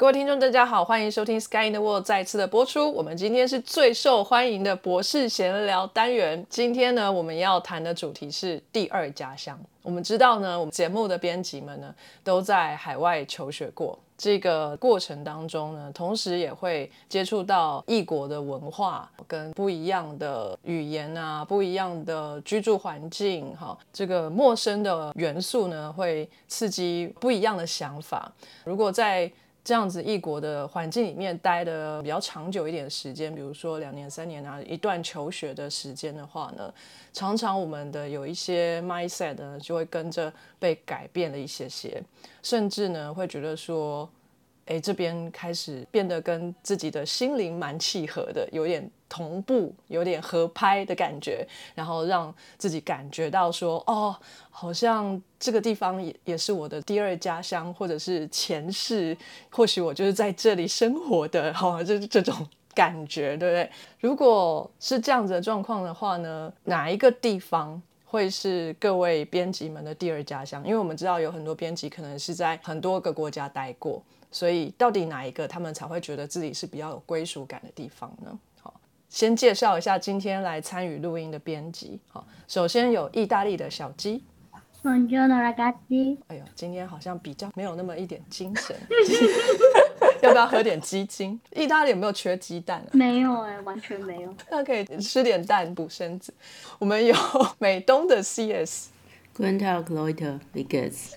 各位听众，大家好，欢迎收听《Sky in the World》再次的播出。我们今天是最受欢迎的博士闲聊单元。今天呢，我们要谈的主题是第二家乡。我们知道呢，我们节目的编辑们呢，都在海外求学过。这个过程当中呢，同时也会接触到异国的文化跟不一样的语言啊，不一样的居住环境，哈，这个陌生的元素呢，会刺激不一样的想法。如果在这样子异国的环境里面待的比较长久一点时间，比如说两年、三年啊，一段求学的时间的话呢，常常我们的有一些 mindset 呢，就会跟着被改变了一些些，甚至呢会觉得说，哎，这边开始变得跟自己的心灵蛮契合的，有点同步，有点合拍的感觉，然后让自己感觉到说，哦，好像这个地方也也是我的第二家乡，或者是前世，或许我就是在这里生活的，哈，就是这种感觉，对不对？如果是这样子的状况的话呢，哪一个地方会是各位编辑们的第二家乡？因为我们知道有很多编辑可能是在很多个国家待过，所以到底哪一个他们才会觉得自己是比较有归属感的地方呢？好，先介绍一下今天来参与录音的编辑。好，首先有意大利的小鸡。哎呦，今天好像比较没有那么一点精神，要不要喝点鸡精？意大利有没有缺鸡蛋啊？没有哎、完全没有。那可以吃点蛋补身子。我们有美东的 CS，Guten Tag, Leute, wie geht's?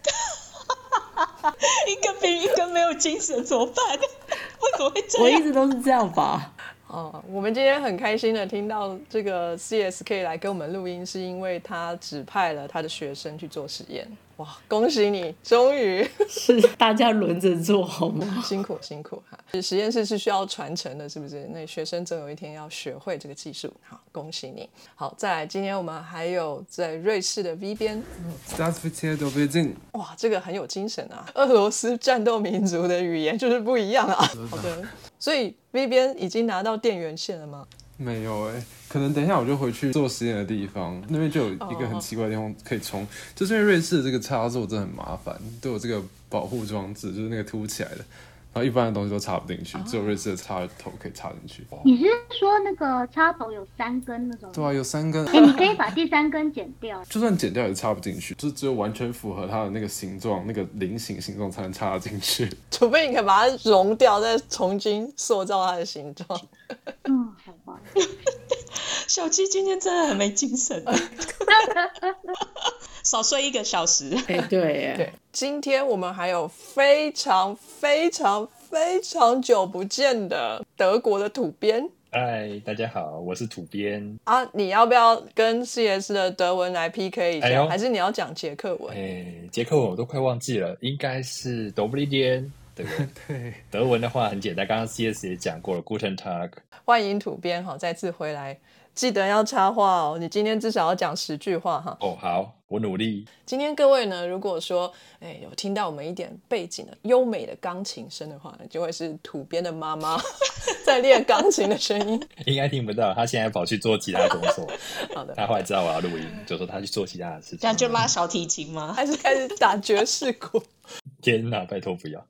一个比一个没有精神怎么办？为什么会这样我？一直都是这样吧。哦，我们今天很开心的听到这个 CSK 来跟我们录音，是因为他指派了他的学生去做实验。哇，恭喜你，终于 是大家轮着做好吗？辛苦辛苦哈，实验室是需要传承的，是不是？那学生总有一天要学会这个技术，好，恭喜你。好，再来，今天我们还有在瑞士的 V 边 s t a s v i t e d o v i n 哇，这个很有精神啊！俄罗斯战斗民族的语言就是不一样啊。好的，所以 V 边已经拿到电源线了吗？没有哎、可能等一下我就回去做实验的地方，那边就有一个很奇怪的地方可以充，就是因为瑞士的这个插座真的很麻烦，都有这个保护装置，就是那个凸起来的，然后一般的东西都插不进去，只有瑞士的插头可以插进去。你是说那个插头有三根那种？对啊，有三根，哎、你可以把第三根剪掉。就算剪掉也插不进去，就是只有完全符合它的那个形状，那个菱形形状才能插得进去。除非你可以把它融掉，再重新塑造它的形状。嗯，好吧。小七今天真的很没精神，少睡一个小时。哎、对耶，对，今天我们还有非常非常非常久不见的德国的土编嗨，大家好，我是土编。啊！你要不要跟 CS 的德文来 PK 一下？哎还是你要讲捷克文？哎，捷克文我都快忘记了，应该是 d o b l i d i n 对不对？对，德文的话很简单，刚刚 CS 也讲过了，Guten Tag。欢迎土编哈，再次回来，记得要插话哦。你今天至少要讲十句话哈。哦，好，我努力。今天各位呢，如果说哎有听到我们一点背景的优美的钢琴声的话，就会是土边的妈妈 在练钢琴的声音。应该听不到，她现在跑去做其他工作。好的，她后来知道我要录音，就说她去做其他的事情这样。就拉小提琴吗？还是开始打爵士鼓。天哪，拜托不要！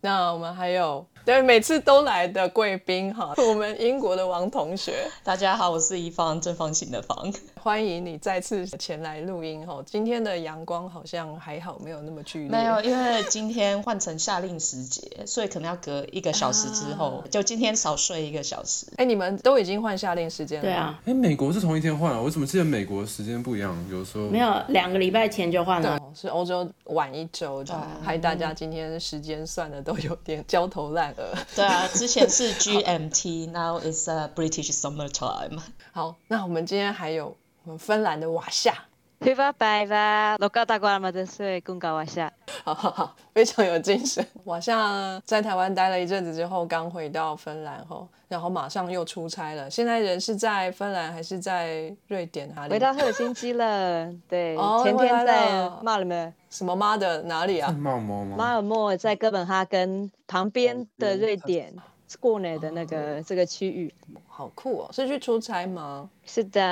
那我们还有对每次都来的贵宾哈，我们英国的王同学，大家好，我是一方正方形的方。欢迎你再次前来录音哈。今天的阳光好像还好，没有那么剧烈。没有，因为今天换成夏令时节，所以可能要隔一个小时之后，就今天少睡一个小时。哎，你们都已经换夏令时间了？对。啊，哎、美国是同一天换啊，我怎么记得美国的时间不一样？有时候没有两个礼拜前就换了。是欧洲晚一周就，害大家今天时间算的都有点焦头烂额。对啊，之前是 GMT，now is a British summer time。好，那我们今天还有我们芬兰的瓦夏，Hyvää päivää. Lokata kolmatta kun kauassa. 好好好，非常有精神。我像在台湾待了一阵子之后，刚回到芬兰后，然后马上又出差了。现在人是在芬兰还是在瑞典？哪里？回到赫尔辛基了。对，哦前天在了马尔默，什么妈的哪里啊？茂茂马吗？尔默在哥本哈根旁边的瑞典过内的那个这个区域。好酷哦！是去出差吗？是的，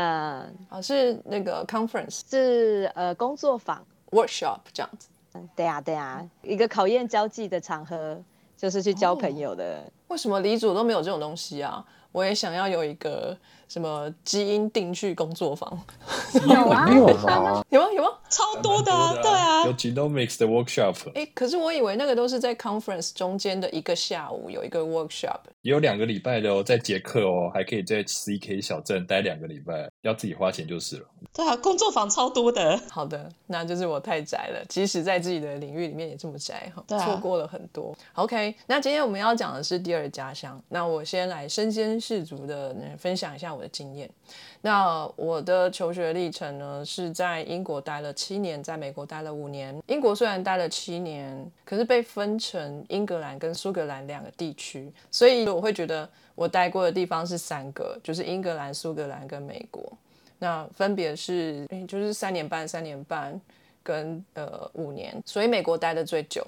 啊，是那个 conference 是呃工作坊。workshop 这样子。嗯对啊，对啊，一个考验交际的场合，就是去交朋友的。为什么李主都没有这种东西啊？我也想要有一个什么基因定序工作坊，有啊，没有啊？有啊？超多的啊，蛮对啊有，genomics 的 workshop，哎，可是我以为那个都是在 conference 中间的一个下午有一个 workshop。也有两个礼拜的哦，在捷克哦，还可以在 CK 小镇待两个礼拜，要自己花钱就是了。对啊，工作坊超多的。好的，那就是我太宅了，即使在自己的领域里面也这么宅哈，错过了很多。OK，那今天我们要讲的是第二家乡，那我先来身先士卒的分享一下我的经验。那我的求学历程呢，是在英国待了七年，在美国待了五年。英国虽然待了七年，可是被分成英格兰跟苏格兰两个地区，所以我会觉得我待过的地方是三个，就是英格兰、苏格兰跟美国。那分别是，就是三年半、三年半跟呃五年，所以美国待的最久。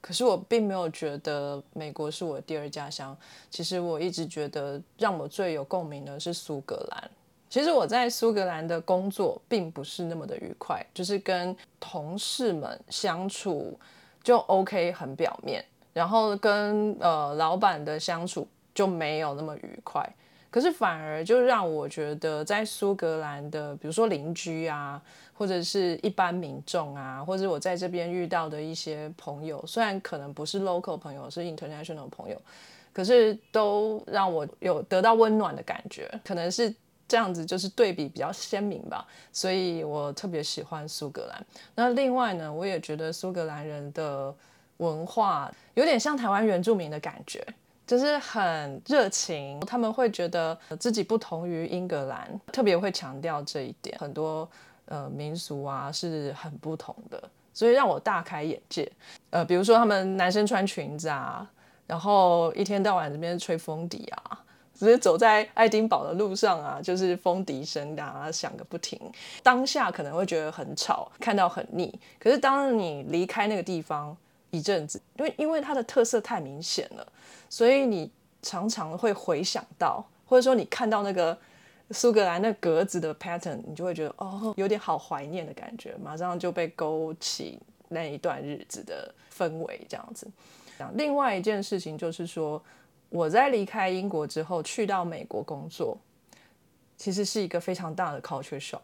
可是我并没有觉得美国是我第二家乡，其实我一直觉得让我最有共鸣的是苏格兰。其实我在苏格兰的工作并不是那么的愉快，就是跟同事们相处就 OK 很表面，然后跟呃老板的相处就没有那么愉快。可是反而就让我觉得，在苏格兰的，比如说邻居啊，或者是一般民众啊，或者我在这边遇到的一些朋友，虽然可能不是 local 朋友，是 international 朋友，可是都让我有得到温暖的感觉。可能是这样子，就是对比比较鲜明吧，所以我特别喜欢苏格兰。那另外呢，我也觉得苏格兰人的文化有点像台湾原住民的感觉。就是很热情，他们会觉得自己不同于英格兰，特别会强调这一点。很多呃民俗啊是很不同的，所以让我大开眼界。呃，比如说他们男生穿裙子啊，然后一天到晚这边吹风笛啊，只是走在爱丁堡的路上啊，就是风笛声啊响个不停。当下可能会觉得很吵，看到很腻，可是当你离开那个地方一阵子，因为因为它的特色太明显了。所以你常常会回想到，或者说你看到那个苏格兰那格子的 pattern，你就会觉得哦，有点好怀念的感觉，马上就被勾起那一段日子的氛围，这样子。另外一件事情就是说，我在离开英国之后去到美国工作，其实是一个非常大的 culture shock。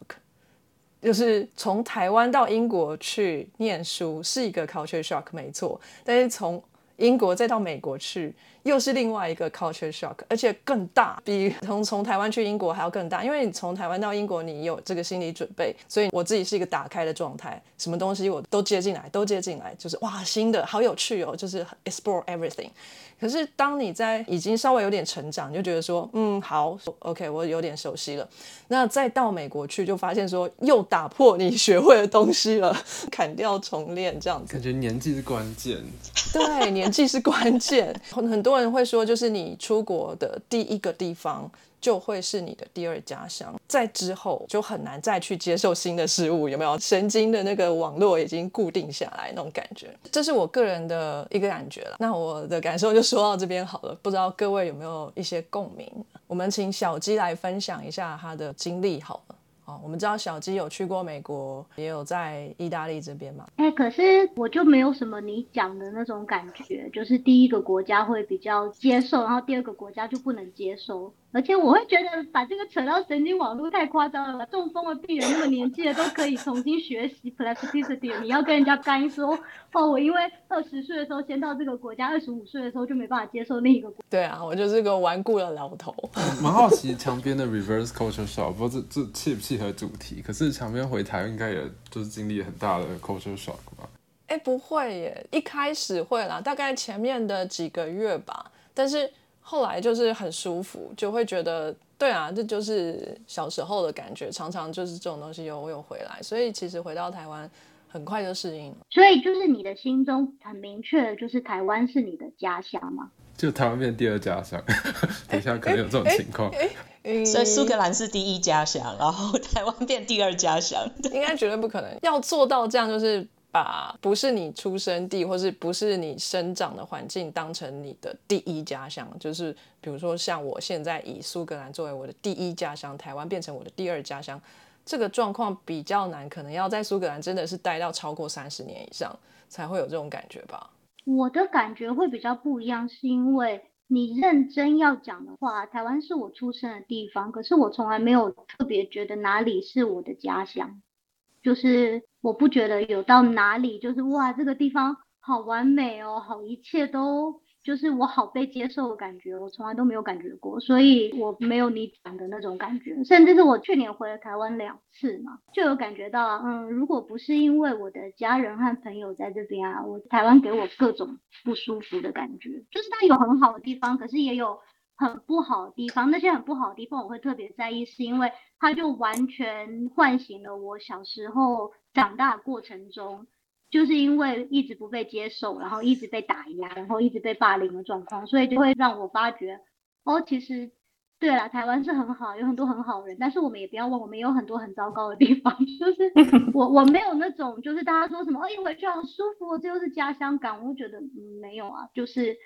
就是从台湾到英国去念书是一个 culture shock，没错，但是从英国再到美国去，又是另外一个 culture shock，而且更大，比从从台湾去英国还要更大。因为你从台湾到英国，你有这个心理准备，所以我自己是一个打开的状态，什么东西我都接进来，都接进来，就是哇，新的好有趣哦，就是 explore everything。可是当你在已经稍微有点成长，你就觉得说，嗯，好，OK，我有点熟悉了。那再到美国去，就发现说又打破你学会的东西了，砍掉重练这样子。感觉年纪是关键。对，年纪是关键。很很多人会说，就是你出国的第一个地方就会是你的第二家乡，在之后就很难再去接受新的事物，有没有？神经的那个网络已经固定下来那种感觉，这是我个人的一个感觉了。那我的感受就说到这边好了，不知道各位有没有一些共鸣？我们请小鸡来分享一下他的经历好了。哦，我们知道小鸡有去过美国，也有在意大利这边嘛。哎、可是我就没有什么你讲的那种感觉，就是第一个国家会比较接受，然后第二个国家就不能接受。而且我会觉得把这个扯到神经网络太夸张了吧？中风的病人那么年纪了都可以重新学习 plasticity，你要跟人家干说哦，我因为二十岁的时候先到这个国家，二十五岁的时候就没办法接受另一个国家。对啊，我就是个顽固的老头。蛮好奇墙边的 reverse culture shock，不知道这这契不契合主题？可是墙边回台应该也就是经历很大的 culture shock 吧？哎，不会耶，一开始会啦，大概前面的几个月吧，但是后来就是很舒服，就会觉得对啊，这就是小时候的感觉，常常就是这种东西又又回来，所以其实回到台湾很快就适应了。所以就是你的心中很明确的，就是台湾是你的家乡吗？就台湾变第二家乡，等一下可能有这种情况。所以苏格兰是第一家乡，然后台湾变第二家乡，应该绝对不可能。要做到这样，就是把不是你出生地或是不是你生长的环境当成你的第一家乡，就是比如说像我现在以苏格兰作为我的第一家乡，台湾变成我的第二家乡，这个状况比较难，可能要在苏格兰真的是待到超过三十年以上才会有这种感觉吧。我的感觉会比较不一样，是因为。你认真要讲的话，台湾是我出生的地方，可是我从来没有特别觉得哪里是我的家乡，就是我不觉得有到哪里就是哇这个地方好完美哦，好一切都。就是我好被接受的感觉，我从来都没有感觉过，所以我没有你讲的那种感觉。甚至是我去年回了台湾两次嘛，就有感觉到，嗯，如果不是因为我的家人和朋友在这边啊，我台湾给我各种不舒服的感觉。就是它有很好的地方，可是也有很不好的地方。那些很不好的地方，我会特别在意，是因为它就完全唤醒了我小时候长大过程中。就是因为一直不被接受，然后一直被打压，然后一直被霸凌的状况，所以就会让我发觉，哦，其实，对了，台湾是很好，有很多很好的人，但是我们也不要忘，我们有很多很糟糕的地方。就是 我我没有那种，就是大家说什么，哎，回去好舒服，这又是家乡感，我觉得没有啊，就是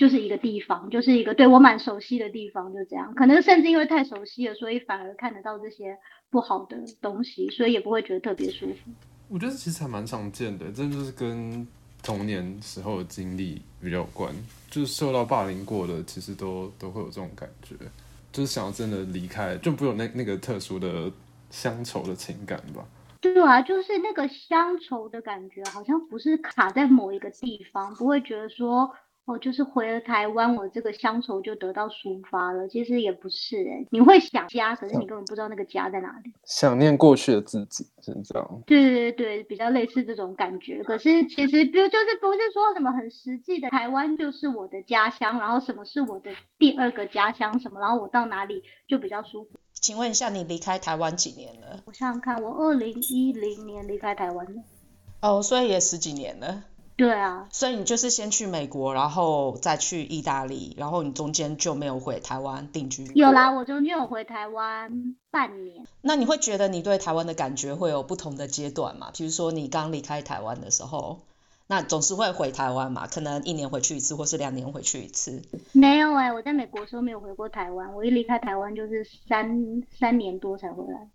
就是一个地方，就是一个对我蛮熟悉的地方，就这样。可能甚至因为太熟悉了，所以反而看得到这些不好的东西，所以也不会觉得特别舒服。我觉得其实还蛮常见的，这就是跟童年时候的经历比较有关。就是受到霸凌过的，其实都都会有这种感觉，就是想要真的离开，就不有那那个特殊的乡愁的情感吧。对啊，就是那个乡愁的感觉，好像不是卡在某一个地方，不会觉得说。哦，就是回了台湾，我这个乡愁就得到抒发了。其实也不是哎，你会想家，可是你根本不知道那个家在哪里。想念过去的自己，是这样。对对对比较类似这种感觉。可是其实不就是不是说什么很实际的，台湾就是我的家乡，然后什么是我的第二个家乡什么，然后我到哪里就比较舒服。请问一下，你离开台湾几年了？我想想看，我二零一零年离开台湾的。哦，所以也十几年了。对啊，所以你就是先去美国，然后再去意大利，然后你中间就没有回台湾定居。有啦，我中间有回台湾半年。那你会觉得你对台湾的感觉会有不同的阶段吗？比如说你刚离开台湾的时候，那总是会回台湾嘛？可能一年回去一次，或是两年回去一次。没有哎，我在美国时候没有回过台湾，我一离开台湾就是三三年多才回来。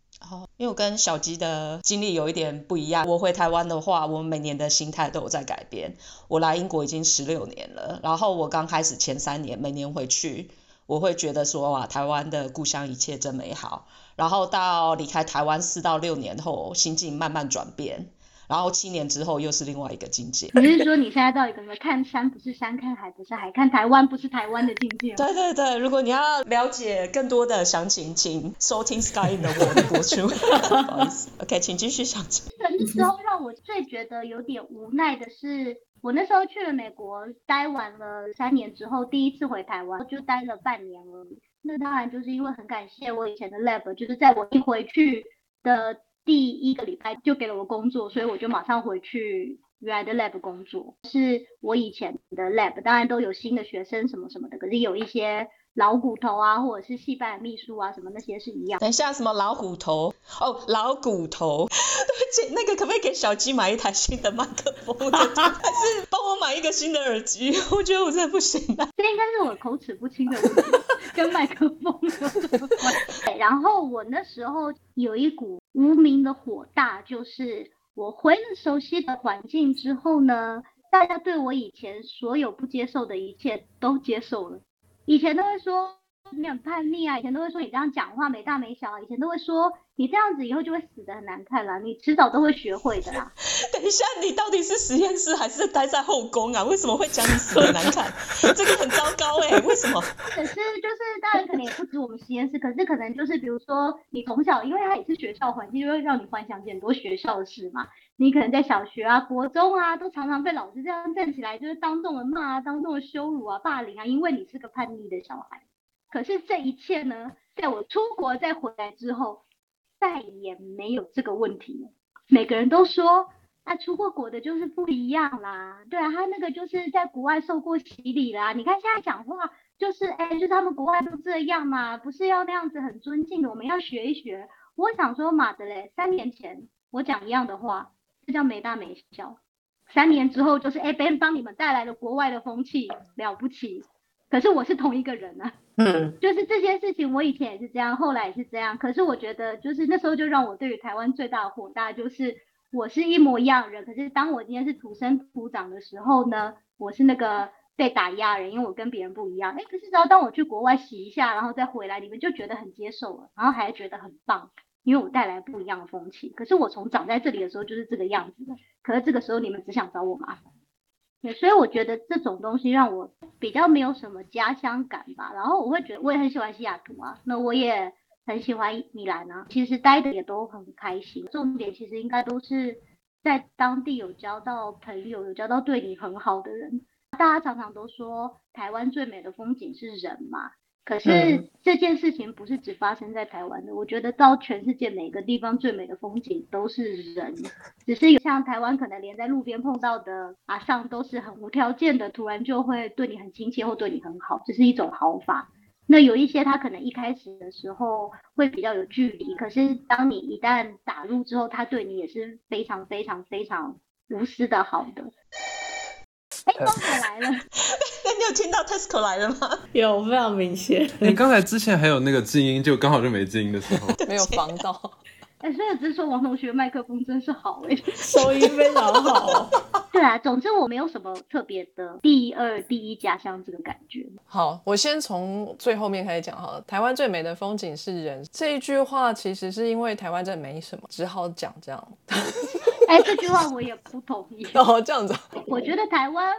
因为我跟小吉的经历有一点不一样。我回台湾的话，我每年的心态都有在改变。我来英国已经十六年了，然后我刚开始前三年每年回去，我会觉得说哇，台湾的故乡一切真美好。然后到离开台湾四到六年后，心境慢慢转变。然后七年之后又是另外一个境界。你是说你现在到一个看山不是山，看海不是海，看台湾不是台湾的境界？对对对，如果你要了解更多的详情，请收听 Sky in the World 的播出。不好意思，OK，请继续详情。那时候让我最觉得有点无奈的是，我那时候去了美国，待完了三年之后，第一次回台湾就待了半年而已。那当然就是因为很感谢我以前的 lab，就是在我一回去的。第一个礼拜就给了我工作，所以我就马上回去原来的 lab 工作，是我以前的 lab，当然都有新的学生什么什么的，可是有一些老骨头啊，或者是戏班的秘书啊，什么那些是一样。等一下，什么老虎头？哦，老骨头。对不起，那个可不可以给小鸡买一台新的麦克风？还是帮我买一个新的耳机？我觉得我真的不行了。这应该是我口齿不清的问题，跟麦克风有关系？然后我那时候有一股。无名的火大，就是我回了熟悉的环境之后呢，大家对我以前所有不接受的一切都接受了。以前都会说你很叛逆啊，以前都会说你这样讲话没大没小啊，以前都会说你这样子以后就会死的很难看啦，你迟早都会学会的啦。等一下，你到底是实验室还是待在后宫啊？为什么会讲你死的难看？这个很糟糕哎、为什么？可是就是当然可能也不止我们实验室，可是可能就是比如说你从小，因为它也是学校环境，就会让你幻想起很多学校的事嘛。你可能在小学啊、国中啊，都常常被老师这样站起来，就是当众的骂啊、当众的羞辱啊、霸凌啊，因为你是个叛逆的小孩。可是这一切呢，在我出国再回来之后，再也没有这个问题了。每个人都说，啊，出过国的就是不一样啦。对啊，他那个就是在国外受过洗礼啦。你看现在讲话就是，哎，就是他们国外都这样嘛，不是要那样子很尊敬的，我们要学一学。我想说，妈的嘞，三年前我讲一样的话，这叫没大没小。三年之后就是，哎，别人帮你们带来了国外的风气，了不起。可是我是同一个人啊。嗯，就是这些事情，我以前也是这样，后来也是这样。可是我觉得，就是那时候就让我对于台湾最大的火大，就是我是一模一样的人，可是当我今天是土生土长的时候呢，我是那个被打压人，因为我跟别人不一样。哎，可是只要当我去国外洗一下，然后再回来，你们就觉得很接受了，然后还觉得很棒，因为我带来不一样的风气。可是我从长在这里的时候就是这个样子的，可是这个时候你们只想找我麻烦。所以我觉得这种东西让我比较没有什么家乡感吧。然后我会觉得我也很喜欢西雅图啊，那我也很喜欢米兰啊，其实待的也都很开心。重点其实应该都是在当地有交到朋友，有交到对你很好的人。大家常常都说台湾最美的风景是人嘛，可是嗯这件事情不是只发生在台湾的，我觉得到全世界每个地方最美的风景都是人，只是有像台湾可能连在路边碰到的阿上都是很无条件的，突然就会对你很亲切或对你很好，这是一种好法。那有一些他可能一开始的时候会比较有距离，可是当你一旦打入之后，他对你也是非常非常非常无私的好的。哎，光可来了。有听到 Tesco 来了吗？有非常明显。你刚才之前还有那个静音，就刚好就没静音的时候。没有防到。哎，所以我只是说王同学麦克风真是好哎、收音非常好。对啊，总之我没有什么特别的第二、第一家乡这个感觉。好，我先从最后面开始讲好了。台湾最美的风景是人这一句话，其实是因为台湾真的没什么，只好讲这样。哎，这句话我也不同意。哦，这样子。我觉得台湾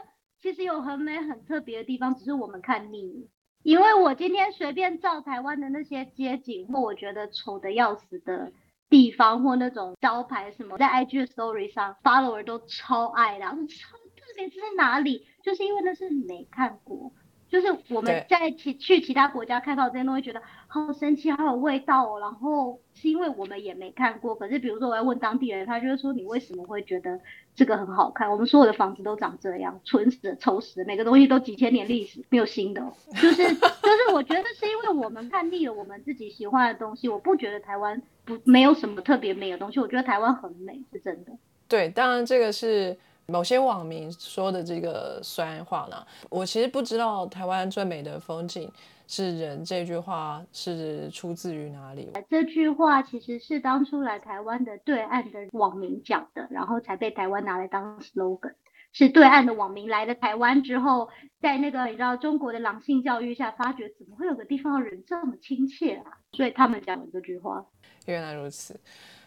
其实有很美、很特别的地方，只是我们看腻了。因为我今天随便照台湾的那些街景，或我觉得丑的要死的地方，或那种招牌什么，在 IG 的 Story 上，follower 都超爱的。我说超特别，这是哪里？就是因为那是没看过。就是我们在其去其他国家看到这些东西，觉得好神奇，好有味道哦。然后是因为我们也没看过，可是比如说我要问当地人，他就会说你为什么会觉得这个很好看？我们所有的房子都长这样，蠢死、丑死，每个东西都几千年历史，没有新的、就是就是，我觉得是因为我们看腻了我们自己喜欢的东西。我不觉得台湾不没有什么特别美的东西，我觉得台湾很美，是真的。对，当然这个是某些网民说的这个酸话啦。我其实不知道台湾最美的风景是人这句话是出自于哪里。这句话其实是当初来台湾的对岸的网民讲的，然后才被台湾拿来当 slogan。是对岸的网民来了台湾之后，在那个你知道中国的狼性教育下，发觉怎么会有个地方的人这么亲切啊？所以他们讲了这句话。原来如此。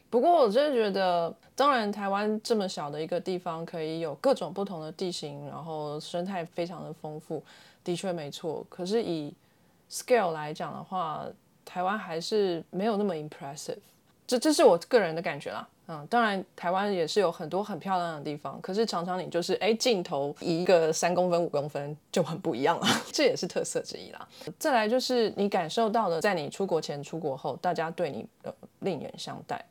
不过我真的觉得，当然台湾这么小的一个地方，可以有各种不同的地形，然后生态非常的丰富，的确没错。可是以 scale 来讲的话，台湾还是没有那么 impressive。这这是我个人的感觉啦。嗯，当然台湾也是有很多很漂亮的地方，可是常常你就是哎镜头一个三公分五公分就很不一样了，这也是特色之一啦。再来就是你感受到了，在你出国前、出国后，大家对你的另眼相待。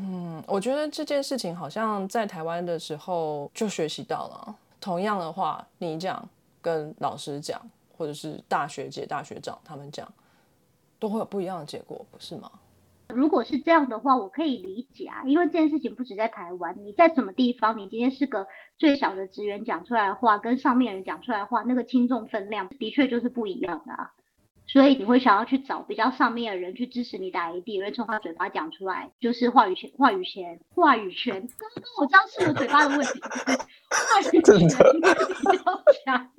嗯，我觉得这件事情好像在台湾的时候就学习到了。同样的话，你讲跟老师讲，或者是大学姐、大学长他们讲，都会有不一样的结果，不是吗？如果是这样的话，我可以理解啊，因为这件事情不止在台湾，你在什么地方，你今天是个最小的职员讲出来的话，跟上面人讲出来的话，那个轻重分量的确就是不一样的啊。所以你会想要去找比较上面的人去支持你打 AD，因为从他嘴巴讲出来，就是话语权、话语权、话语权。刚刚我知道是我嘴巴的问题，话语权比较强。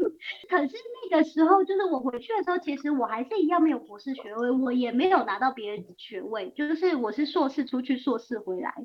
可是那个时候，就是我回去的时候，其实我还是一样没有博士学位，我也没有拿到别人的学位，就是我是硕士出去，硕士回来，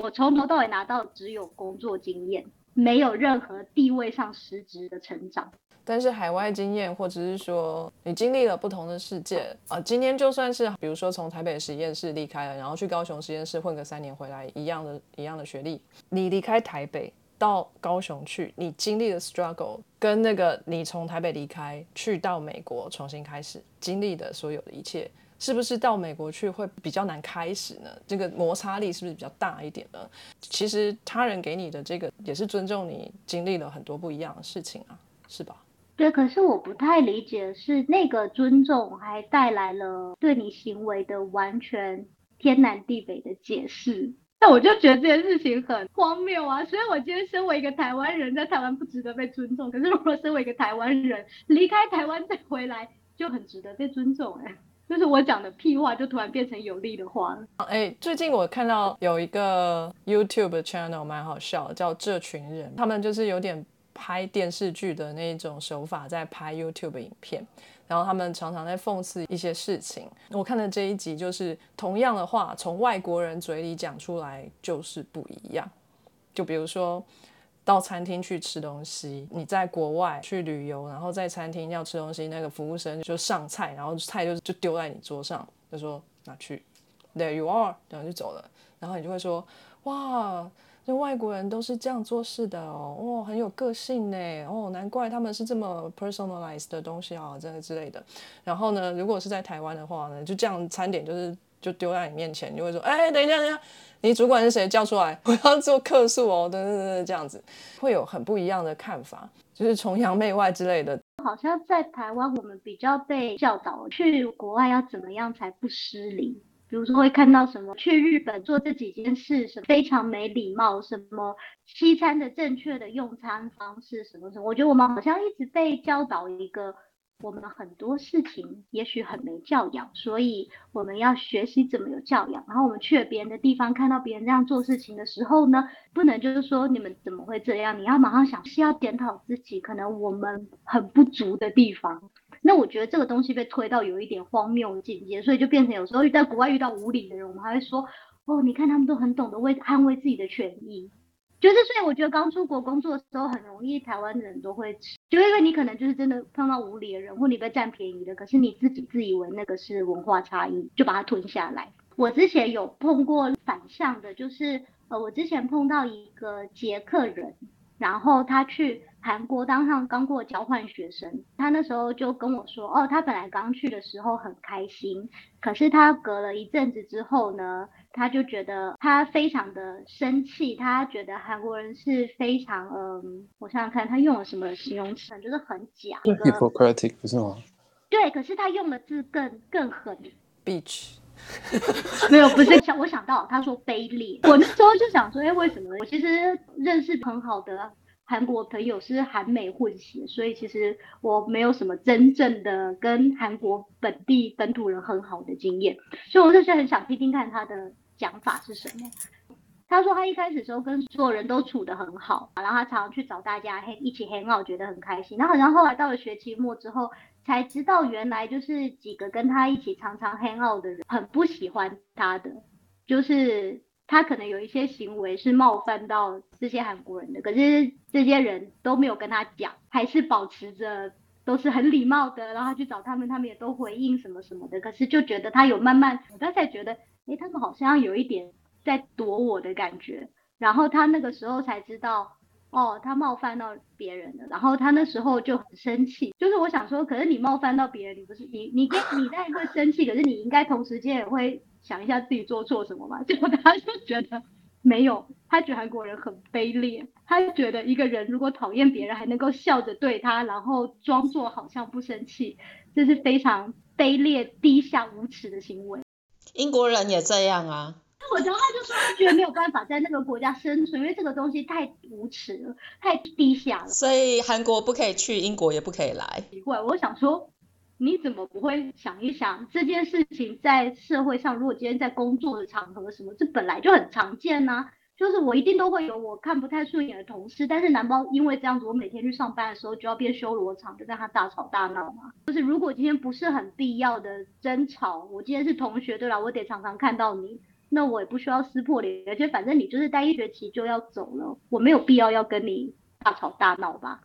我从头到尾拿到只有工作经验，没有任何地位上实质的成长。但是海外经验，或者是说你经历了不同的世界啊，今天就算是比如说从台北实验室离开了，然后去高雄实验室混个三年回来，一样的一样的学历，你离开台北到高雄去，你经历的 struggle 跟那个你从台北离开去到美国重新开始经历的所有的一切，是不是到美国去会比较难开始呢？这个摩擦力是不是比较大一点呢？其实他人给你的这个也是尊重你经历了很多不一样的事情啊，是吧？对，可是我不太理解，是那个尊重还带来了对你行为的完全天南地北的解释。那我就觉得这件事情很荒谬啊！所以我今天身为一个台湾人，在台湾不值得被尊重，可是如果身为一个台湾人离开台湾再回来，就很值得被尊重。哎，就是我讲的屁话，就突然变成有力的话了。哎，最近我看到有一个 YouTube channel 蛮好笑，叫这群人，他们就是有点。拍电视剧的那种手法，在拍 YouTube 影片，然后他们常常在讽刺一些事情。我看的这一集就是同样的话，从外国人嘴里讲出来就是不一样。就比如说到餐厅去吃东西，你在国外去旅游，然后在餐厅要吃东西，那个服务生就上菜，然后菜就就丢在你桌上，就说拿去，There you are，然后就走了，然后你就会说哇。就外国人都是这样做事的哦，哇，很有个性呢，哦，难怪他们是这么 personalized 的东西啊，这个之类的。然后呢，如果是在台湾的话呢，就这样餐点就是就丢在你面前，你会说，哎，等一下，等一下，你主管是谁？叫出来，我要做客诉哦，等等等，这样子会有很不一样的看法，就是崇洋媚外之类的。好像在台湾，我们比较被教导去国外要怎么样才不失礼。比如说会看到什么去日本做这几件事，什么非常没礼貌，什么西餐的正确的用餐方式，什么什么，我觉得我们好像一直被教导一个。我们很多事情也许很没教养，所以我们要学习怎么有教养。然后我们去了别人的地方，看到别人这样做事情的时候呢，不能就是说你们怎么会这样？你要马上想是要检讨自己，可能我们很不足的地方。那我觉得这个东西被推到有一点荒谬的境界，所以就变成有时候在国外遇到无理的人，我们还会说，哦，你看他们都很懂得为捍卫自己的权益。就是，所以我觉得刚出国工作的时候很容易，台湾人都会吃，就因为你可能就是真的碰到无理的人，或你被占便宜的，可是你自己自以为那个是文化差异，就把它吞下来。我之前有碰过反向的，就是呃，我之前碰到一个捷克人，然后他去韩国当上刚过交换学生，他那时候就跟我说，哦，他本来刚去的时候很开心，可是他隔了一阵子之后呢？他就觉得他非常的生气，他觉得韩国人是非常嗯，我想想看他用了什么形容词，就是很假。Hypocritic 不是吗？对，可是他用的字更更狠。，bitch 没有，不是想我想到他说卑劣，我那时候就想说，哎，为什么？我其实认识很好的韩国朋友是韩美混血，所以其实我没有什么真正的跟韩国本地本土人很好的经验，所以我就是很想听听看他的。讲法是什么？他说他一开始时候跟所有人都处得很好，然后他常常去找大家一起黑闹，觉得很开心。然后好像后来到了学期末之后，才知道原来就是几个跟他一起常常黑闹的人很不喜欢他的，就是他可能有一些行为是冒犯到这些韩国人的，可是这些人都没有跟他讲，还是保持着都是很礼貌的，然后去找他们，他们也都回应什么什么的。可是就觉得他有慢慢，他才觉得。哎，他们好像有一点在躲我的感觉，然后他那个时候才知道，哦，他冒犯到别人了，然后他那时候就很生气。就是我想说，可是你冒犯到别人，你不是你你跟你当然会生气，可是你应该同时间也会想一下自己做错什么嘛。结果他就觉得没有，他觉得韩国人很卑劣，他觉得一个人如果讨厌别人还能够笑着对他，然后装作好像不生气，这是非常卑劣、低下、无耻的行为。英国人也这样啊。我觉得他就说他觉得没有办法在那个国家生存，因为这个东西太无耻了，太低下了。所以韩国不可以去，英国也不可以来。奇怪，我想说，你怎么不会想一想这件事情在社会上，如果今天在工作的场合什么，这本来就很常见呐、就是我一定都会有我看不太顺眼的同事，但是难道因为这样子，我每天去上班的时候就要变修罗场，就跟他大吵大闹吗？就是如果今天不是很必要的争吵，我今天是同学，对了，我得常常看到你，那我也不需要撕破脸，而且反正你就是待一学期就要走了，我没有必要要跟你大吵大闹吧。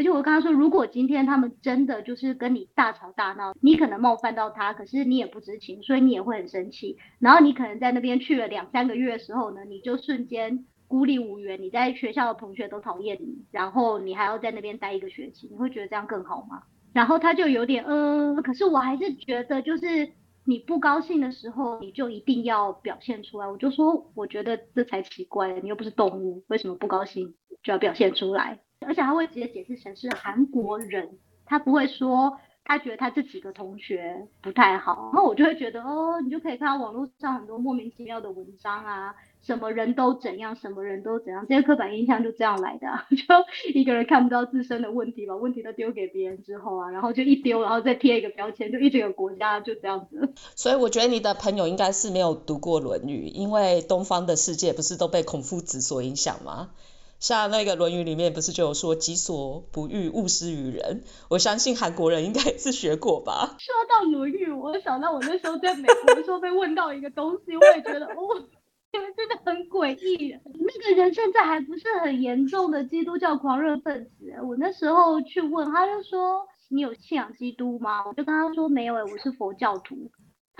而且我跟他说，如果今天他们真的就是跟你大吵大闹，你可能冒犯到他，可是你也不知情，所以你也会很生气。然后你可能在那边去了两三个月的时候呢，你就瞬间孤立无援，你在学校的同学都讨厌你，然后你还要在那边待一个学期，你会觉得这样更好吗？然后他就有点呃，可是我还是觉得就是你不高兴的时候，你就一定要表现出来。我就说，我觉得这才奇怪，你又不是动物，为什么不高兴就要表现出来？而且他会直接解释成是韩国人，他不会说他觉得他这几个同学不太好，然后我就会觉得哦，你就可以看到网络上很多莫名其妙的文章啊，什么人都怎样，什么人都怎样，这些刻板印象就这样来的、啊，就一个人看不到自身的问题，把问题都丢给别人之后啊，然后就一丢，然后再贴一个标签，就一整个国家就这样子。所以我觉得你的朋友应该是没有读过《论语》，因为东方的世界不是都被孔夫子所影响吗？像那个《论语》里面不是就有说“己所不欲，勿施于人”，我相信韩国人应该也是学过吧。说到《论语》，我想到我那时候在美国的时候被问到一个东西，我也觉得哦，你 们真的很诡异。那个人现在还不是很严重的基督教狂热分子，我那时候去问，他就说你有信仰基督吗？我就跟他说没有、欸，我是佛教徒。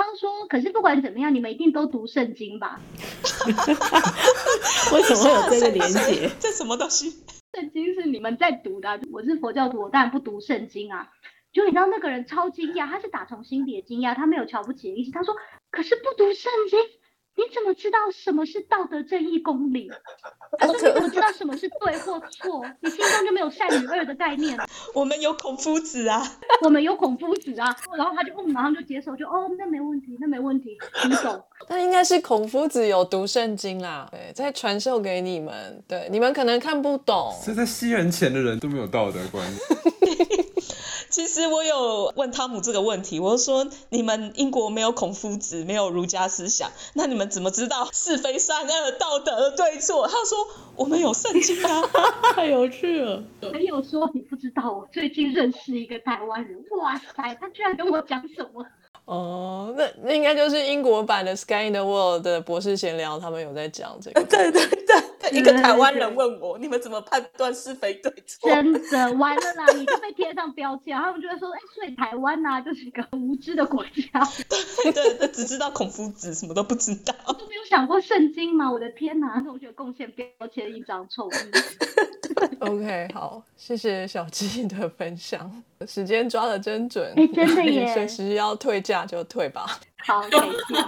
他说：“可是不管怎么样，你们一定都读圣经吧？为什么会有这个连结？这什么东西？圣经是你们在读的啊，我是佛教徒，我当然不读圣经啊。就你知道那个人超惊讶，他是打从心底的惊讶，他没有瞧不起的意思。他说：可是不读圣经，你怎么知道什么是道德、正义、公理？他说：你怎么知道什么是对或错？你心中就没有善与恶的概念？我们有孔夫子啊，我们有孔夫子啊。然后他就嗯，马上就接受，就哦，那没问题，那没问题，你懂。”那应该是孔夫子有读圣经啦，对，在传授给你们，对，你们可能看不懂。所以在西元前的人都没有道德观。其实我有问汤姆这个问题，我说你们英国没有孔夫子，没有儒家思想，那你们怎么知道是非善恶、道德对错？他说我们有圣经啊，太有趣了。还有说你不知道，我最近认识一个台湾人，哇塞，他居然跟我讲什么？哦，那那应该就是英国版的《Sky in the World》的博士闲聊，他们有在讲这个。对 对，一个台湾人问我，你们怎么判断是非对错？真的完了啦，你就被贴上标签，他们就会说，哎、所以台湾呐、就是一个很无知的国家，对对对，只知道孔夫子，什么都不知道。都没有想过圣经吗？我的天哪，同学贡献标签一张臭名。OK，好，谢谢小鸡的分享，时间抓的真准，哎真的耶随时要退价就退吧。好，谢谢。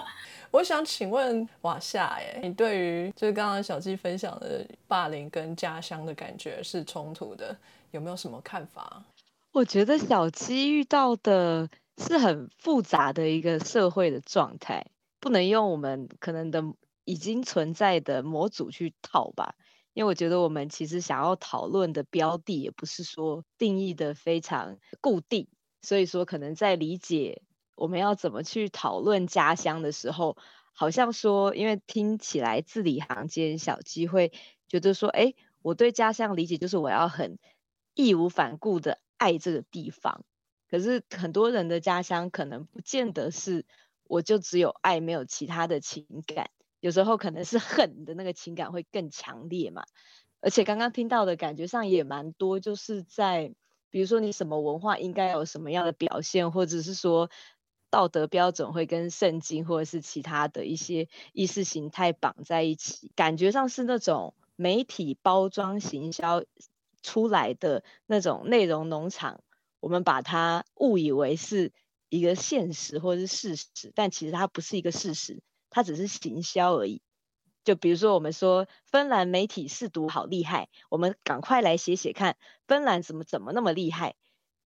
我想请问瓦夏，哎，你对于就是刚刚小鸡分享的霸凌跟家乡的感觉是冲突的，有没有什么看法？我觉得小七遇到的是很复杂的一个社会的状态，不能用我们可能的已经存在的模组去套吧。因为我觉得我们其实想要讨论的标的，也不是说定义的非常固定，所以说可能在理解我们要怎么去讨论家乡的时候，好像说，因为听起来字里行间，小鸡会觉得说，哎，我对家乡理解就是我要很义无反顾的爱这个地方。可是很多人的家乡可能不见得是，我就只有爱，没有其他的情感。有时候可能是恨的那个情感会更强烈嘛。而且刚刚听到的感觉上也蛮多，就是在比如说你什么文化应该有什么样的表现，或者是说道德标准会跟圣经或者是其他的一些意识形态绑在一起，感觉上是那种媒体包装行销出来的那种内容农场，我们把它误以为是一个现实或是事实，但其实它不是一个事实，它只是行销而已。就比如说，我们说芬兰媒体试读好厉害，我们赶快来写写看，芬兰怎么怎么那么厉害？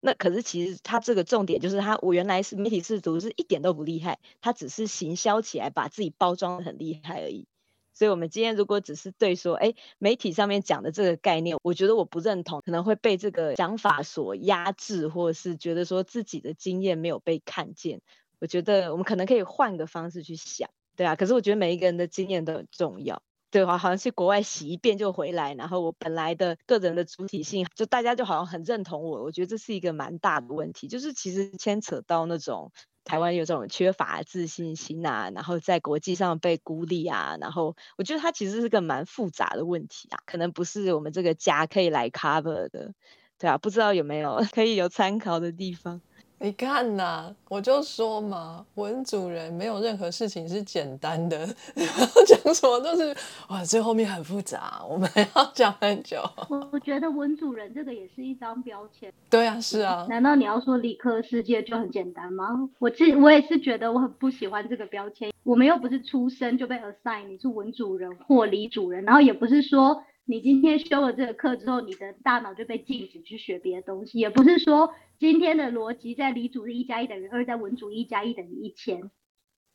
那可是其实它这个重点就是它，我原来是媒体试读是一点都不厉害，它只是行销起来把自己包装的很厉害而已。所以，我们今天如果只是对说，哎，媒体上面讲的这个概念，我觉得我不认同，可能会被这个想法所压制，或者是觉得说自己的经验没有被看见。我觉得我们可能可以换个方式去想，对啊。可是我觉得每一个人的经验都很重要，对啊，好像去国外洗一遍就回来，然后我本来的个人的主体性，就大家就好像很认同我。我觉得这是一个蛮大的问题，就是其实牵扯到那种。台湾有这种缺乏自信心啊，然后在国际上被孤立啊，然后我觉得它其实是个蛮复杂的问题啊，可能不是我们这个家可以来 cover 的，对啊，不知道有没有 可以有参考的地方。你看呐，我就说嘛，文主人没有任何事情是简单的，然后讲什么都是哇，这后面很复杂，我们要讲很久。我我觉得文主人这个也是一张标签。对啊，是啊。难道你要说理科世界就很简单吗？我自我也是觉得我很不喜欢这个标签。我们又不是出生就被 assign 你是文主人或理主人，然后也不是说。你今天修了这个课之后，你的大脑就被禁止去学别的东西，也不是说今天的逻辑在理组是一加一等于二，在文组一加一等于一千，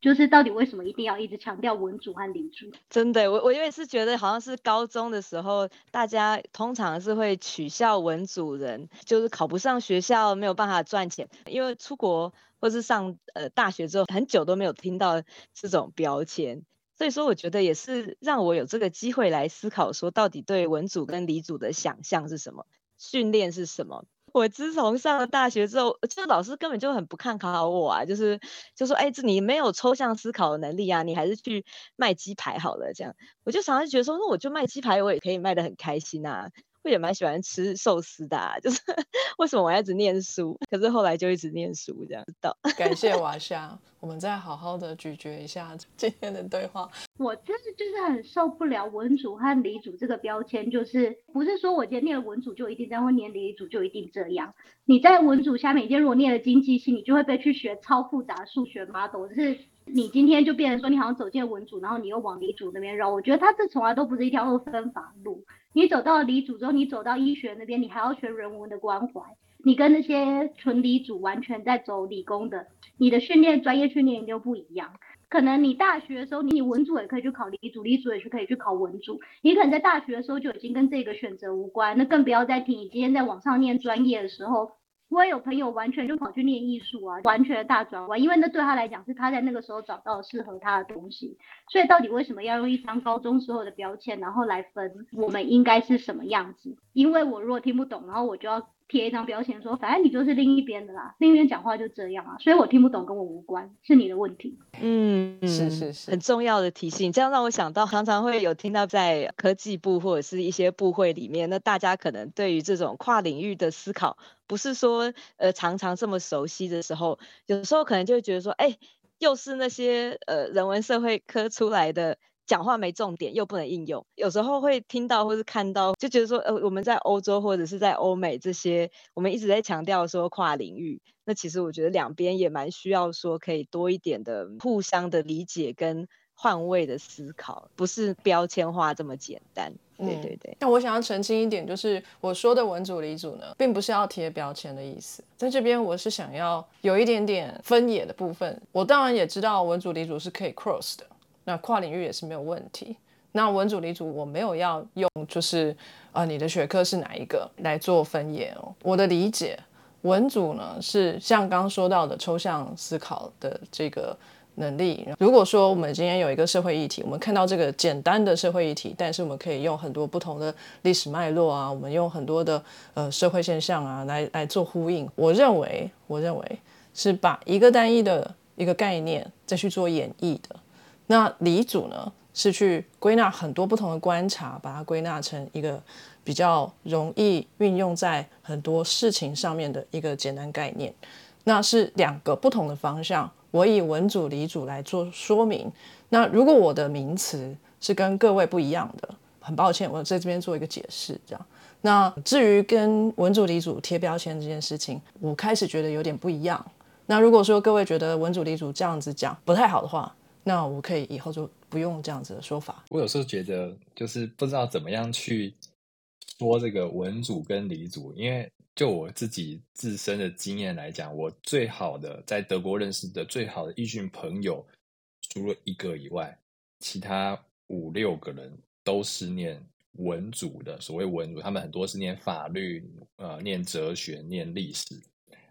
就是到底为什么一定要一直强调文组和理组？真的，我我因为是觉得好像是高中的时候，大家通常是会取笑文组人，就是考不上学校，没有办法赚钱，因为出国或是上呃大学之后，很久都没有听到这种标签。所以说，我觉得也是让我有这个机会来思考，说到底对文组跟理组的想象是什么，训练是什么。我自从上了大学之后，这老师根本就很不看好我啊，就是就说，哎，这你没有抽象思考的能力啊，你还是去卖鸡排好了。这样，我就常常觉得说，那我就卖鸡排，我也可以卖得很开心啊。我也蛮喜欢吃寿司的，就是 为什么我要一直念书？可是后来就一直念书，这样到。感谢 瓦夏，我们再好好的咀嚼一下 今天的对话。我真的就是很受不了文主和理主这个标签，就是不是说我今天念了文主就一定这样，或念理主就一定这样。你在文组下面，今天如果念了经济系，你就会被去学超复杂数学 model，是你今天就变成说你好像走进了文组，然后你又往理主那边绕。我觉得它这从来都不是一条二分法路。你走到了理组之后，你走到医学那边，你还要学人文的关怀。你跟那些纯理组完全在走理工的，你的训练专业训练就不一样。可能你大学的时候，你文组也可以去考理组，理组也是可以去考文组。你可能在大学的时候就已经跟这个选择无关，那更不要再提你今天在网上念专业的时候。我也有朋友完全就跑去念艺术啊，完全大转弯，因为那对他来讲是他在那个时候找到适合他的东西。所以到底为什么要用一张高中时候的标签，然后来分我们应该是什么样子？因为我如果听不懂，然后我就要。贴一张标签说，反正你就是另一边的啦，另一边讲话就这样啊，所以我听不懂，跟我无关，是你的问题。嗯，是是是，很重要的提醒。这样让我想到，常常会有听到在科技部或者是一些部会里面，那大家可能对于这种跨领域的思考，不是说呃常常这么熟悉的时候，有时候可能就会觉得说，哎，又是那些呃人文社会科出来的。讲话没重点，又不能应用，有时候会听到或是看到，就觉得说，呃，我们在欧洲或者是在欧美这些，我们一直在强调说跨领域，那其实我觉得两边也蛮需要说可以多一点的互相的理解跟换位的思考，不是标签化这么简单。对对对。那我想要澄清一点，就是我说的文组理组呢，并不是要贴标签的意思，在这边我是想要有一点点分野的部分。我当然也知道文组理组是可以 cross 的。那跨领域也是没有问题。那文组理组我没有要用，就是啊，你的学科是哪一个来做分野哦。我的理解，文组呢是像刚刚说到的抽象思考的这个能力。如果说我们今天有一个社会议题，我们看到这个简单的社会议题，但是我们可以用很多不同的历史脉络啊，我们用很多的呃社会现象啊来来做呼应。我认为，我认为是把一个单一的一个概念再去做演绎的。那理组呢，是去归纳很多不同的观察，把它归纳成一个比较容易运用在很多事情上面的一个简单概念。那是两个不同的方向，我以文组、理组来做说明。那如果我的名词是跟各位不一样的，很抱歉，我在这边做一个解释。这样，那至于跟文组、理组贴标签这件事情，我开始觉得有点不一样。那如果说各位觉得文组、理组这样子讲不太好的话，那我可以以后就不用这样子的说法。我有时候觉得，就是不知道怎么样去说这个文组跟理组，因为就我自己自身的经验来讲，我最好的在德国认识的最好的异训朋友，除了一个以外，其他五六个人都是念文组的，所谓文组，他们很多是念法律、呃，念哲学、念历史。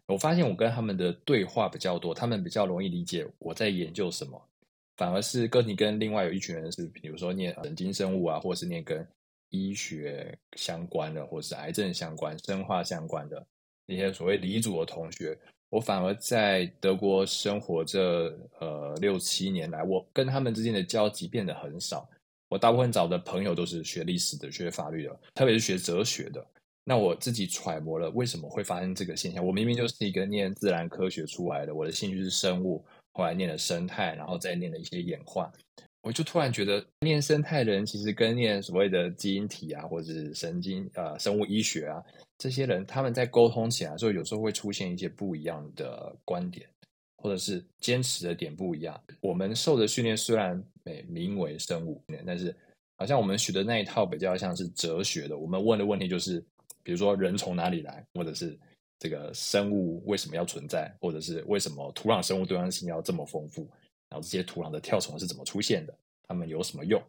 我发现我跟他们的对话比较多，他们比较容易理解我在研究什么。反而是跟你跟另外有一群人是，比如说念神经生物啊，或者是念跟医学相关的，或者是癌症相关、生化相关的那些所谓理组的同学，我反而在德国生活这呃六七年来，我跟他们之间的交集变得很少。我大部分找的朋友都是学历史的、学法律的，特别是学哲学的。那我自己揣摩了为什么会发生这个现象。我明明就是一个念自然科学出来的，我的兴趣是生物，后来念了生态，然后再念了一些演化。我就突然觉得，念生态的人其实跟念所谓的基因体啊，或者是神经呃生物医学啊，这些人他们在沟通起来的时候，有时候会出现一些不一样的观点，或者是坚持的点不一样。我们受的训练虽然名为生物，但是好像我们学的那一套比较像是哲学的。我们问的问题就是。比如说人从哪里来，或者是这个生物为什么要存在，或者是为什么土壤生物多样性要这么丰富，然后这些土壤的跳虫是怎么出现的，它们有什么用？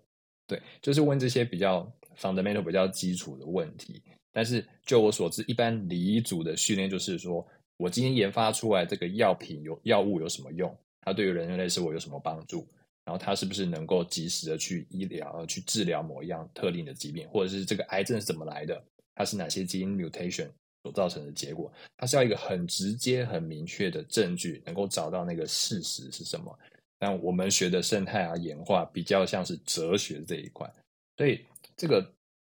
对，就是问这些比较 fundamental、比较基础的问题。但是就我所知，一般离组的训练就是说，我今天研发出来这个药品有药物有什么用？它对于人类生活有什么帮助？然后它是不是能够及时的去医疗、去治疗某一样特定的疾病，或者是这个癌症是怎么来的？它是哪些基因 mutation 所造成的结果？它是要一个很直接、很明确的证据，能够找到那个事实是什么。但我们学的生态啊、演化比较像是哲学这一块，所以这个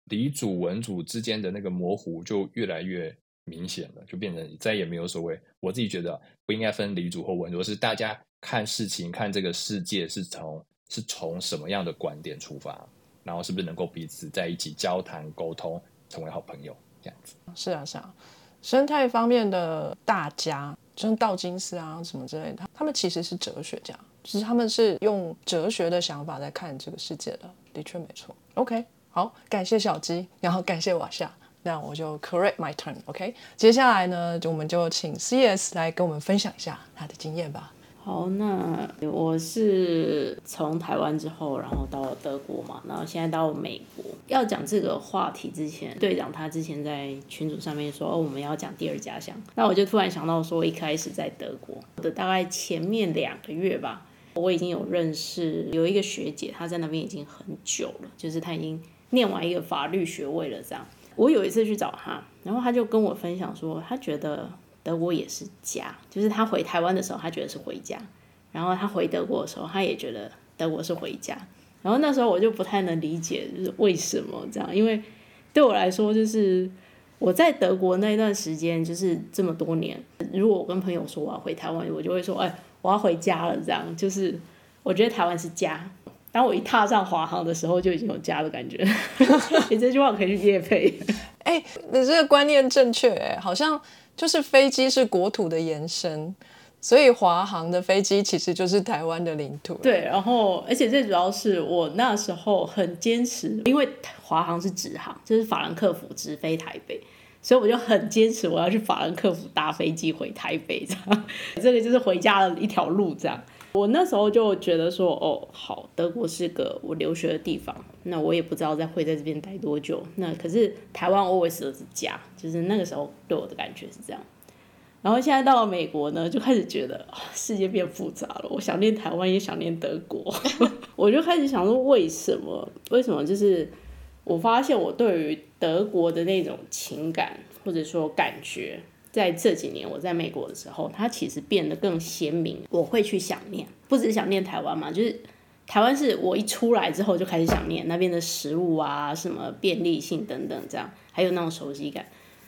理主文主之间的那个模糊就越来越明显了，就变成再也没有所谓。我自己觉得不应该分理主或文主，是大家看事情、看这个世界是从是从什么样的观点出发，然后是不是能够彼此在一起交谈沟通。成为好朋友这样子是啊是啊，生态方面的大家，像道金斯啊什么之类的，他们其实是哲学家，其实他们是用哲学的想法在看这个世界的，的确没错。OK，好，感谢小鸡，然后感谢瓦夏，那我就 correct my turn。OK，接下来呢，就我们就请 CS 来跟我们分享一下他的经验吧。好，那我是从台湾之后，然后到德国嘛，然后现在到美国。要讲这个话题之前，队长他之前在群组上面说，哦，我们要讲第二家乡。那我就突然想到说，一开始在德国的大概前面两个月吧，我已经有认识有一个学姐，她在那边已经很久了，就是她已经念完一个法律学位了。这样，我有一次去找她，然后她就跟我分享说，她觉得。德国也是家，就是他回台湾的时候，他觉得是回家；然后他回德国的时候，他也觉得德国是回家。然后那时候我就不太能理解，就是为什么这样？因为对我来说，就是我在德国那一段时间，就是这么多年，如果我跟朋友说我要回台湾，我就会说：“哎，我要回家了。”这样就是我觉得台湾是家。当我一踏上华航的时候，就已经有家的感觉。你这句话可以去夜配。哎，你这个观念正确哎，好像。就是飞机是国土的延伸，所以华航的飞机其实就是台湾的领土。对，然后而且最主要是我那时候很坚持，因为华航是直航，就是法兰克福直飞台北，所以我就很坚持我要去法兰克福搭飞机回台北，这样 这个就是回家的一条路，这样。我那时候就觉得说，哦，好，德国是个我留学的地方，那我也不知道在会在这边待多久。那可是台湾 always 都是家，就是那个时候对我的感觉是这样。然后现在到了美国呢，就开始觉得世界变复杂了。我想念台湾，也想念德国。我就开始想说，为什么？为什么？就是我发现我对于德国的那种情感，或者说感觉。在这几年我在美国的时候，它其实变得更鲜明。我会去想念，不只是想念台湾嘛，就是台湾是我一出来之后就开始想念那边的食物啊，什么便利性等等，这样还有那种熟悉感。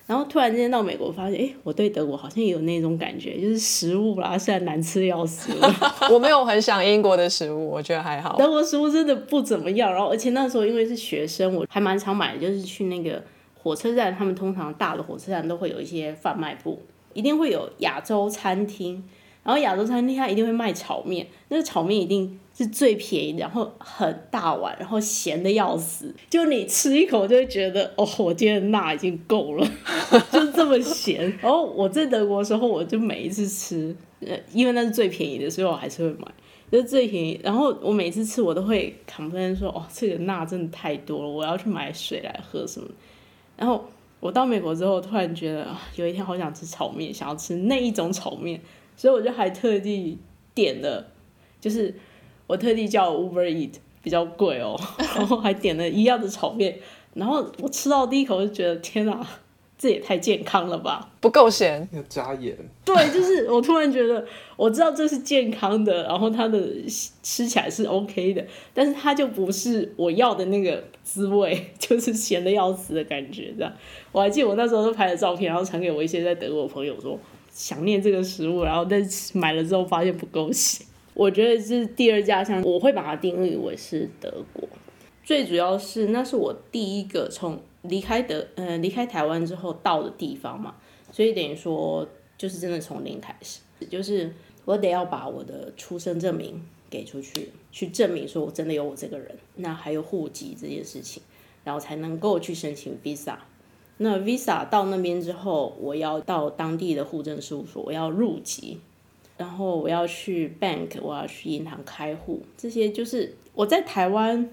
然后突然之间到美国，发现哎，我对德国好像也有那种感觉，就是食物啦，虽然难吃要死。我没有很想英国的食物，我觉得还好。德国食物真的不怎么样。然后而且那时候因为是学生，我还蛮常买的，就是去那个。火车站，他们通常大的火车站都会有一些贩卖部，一定会有亚洲餐厅，然后亚洲餐厅它一定会卖炒面，那个炒面一定是最便宜，然后很大碗，然后咸的要死，就你吃一口就会觉得，哦，我今天的钠已经够了，就这么咸。然后我在德国的时候，我就每一次吃，呃，因为那是最便宜的，所以我还是会买，就是最便宜。然后我每次吃，我都会亢奋说，哦，这个钠真的太多了，我要去买水来喝什么。然后我到美国之后，突然觉得有一天好想吃炒面，想要吃那一种炒面，所以我就还特地点了，就是我特地叫 Uber Eat，比较贵哦，然后还点了一样的炒面，然后我吃到第一口就觉得天哪，这也太健康了吧！不够咸，要加盐。对，就是我突然觉得，我知道这是健康的，然后它的吃起来是 OK 的，但是它就不是我要的那个滋味，就是咸的要死的感觉。这样，我还记得我那时候都拍了照片，然后传给我一些在德国的朋友说想念这个食物，然后但是买了之后发现不够咸。我觉得是第二家乡，我会把它定义为是德国。最主要是那是我第一个从离开德呃离开台湾之后到的地方嘛，所以等于说就是真的从零开始，就是我得要把我的出生证明给出去，去证明说我真的有我这个人，那还有户籍这件事情，然后才能够去申请 visa。那 visa 到那边之后，我要到当地的户政事务所，我要入籍，然后我要去 bank，我要去银行开户，这些就是我在台湾。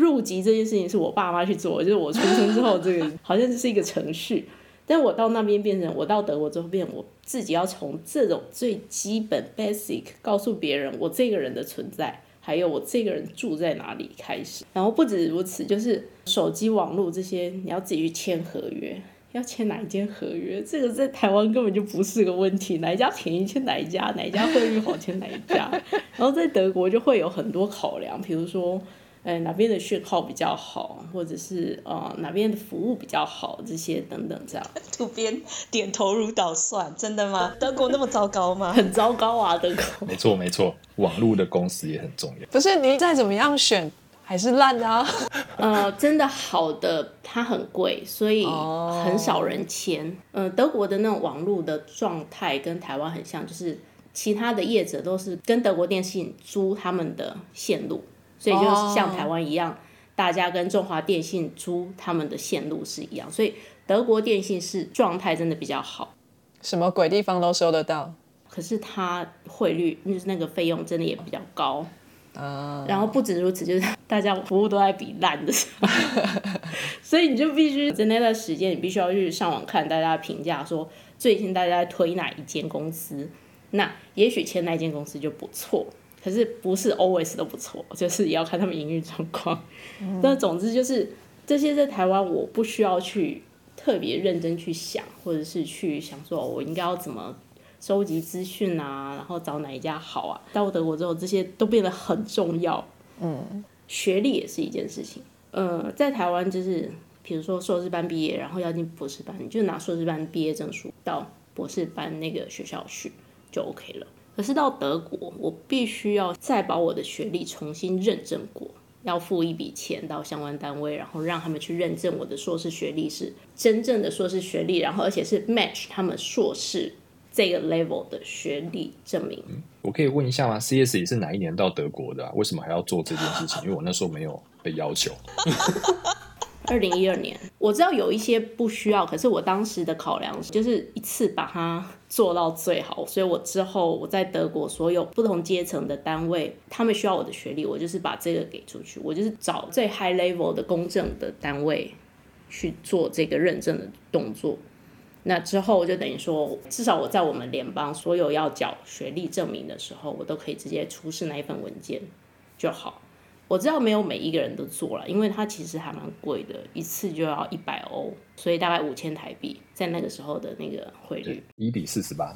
入籍这件事情是我爸妈去做，就是我出生之后，这个 好像就是一个程序。但我到那边变成，我到德国之后变，我自己要从这种最基本 basic 告诉别人我这个人的存在，还有我这个人住在哪里开始。然后不止如此，就是手机网络这些，你要自己去签合约，要签哪一间合约，这个在台湾根本就不是个问题，哪一家便宜签哪一家，哪一家汇率好签哪一家。然后在德国就会有很多考量，比如说。呃，哪边的讯号比较好，或者是呃哪边的服务比较好，这些等等这样。土边点头如捣蒜，真的吗？德国那么糟糕吗？很糟糕啊，德国。没错没错，网络的公司也很重要。不是你再怎么样选还是烂啊。呃，真的好的它很贵，所以很少人签。呃，德国的那种网络的状态跟台湾很像，就是其他的业者都是跟德国电信租他们的线路。所以就是像台湾一样，大家跟中华电信租他们的线路是一样，所以德国电信是状态真的比较好，什么鬼地方都收得到。可是它汇率就是那个费用真的也比较高啊。然后不止如此，就是 大家服务都在比烂的，所以你就必须在那段时间，你必须要去上网看大家评价，说最近大家推哪一间公司，那也许签那间公司就不错。可是不是 always 都不错，就是也要看他们营运状况。但总之就是这些在台湾我不需要去特别认真去想，或者是去想说我应该要怎么收集资讯啊，然后找哪一家好啊。到德国之后，这些都变得很重要。嗯，学历也是一件事情。呃，在台湾就是比如说硕士班毕业，然后要进博士班，你就拿硕士班毕业证书到博士班那个学校去就 OK 了。可是到德国，我必须要再把我的学历重新认证过，要付一笔钱到相关单位，然后让他们去认证我的硕士学历是真正的硕士学历，然后而且是 match 他们硕士这个 level 的学历证明。我可以问一下吗？CS 也是哪一年到德国的？为什么还要做这件事情？因为我那时候没有被要求。二零一二年，我知道有一些不需要，可是我当时的考量就是一次把它做到最好，所以我之后我在德国所有不同阶层的单位，他们需要我的学历，我就是把这个给出去，我就是找最 high level 的公证的单位去做这个认证的动作。那之后就等于说，至少我在我们联邦所有要缴学历证明的时候，我都可以直接出示那一份文件就好。我知道没有每一个人都做了，因为它其实还蛮贵的，一次就要一百欧，所以大概五千台币，在那个时候的那个汇率一比四十八，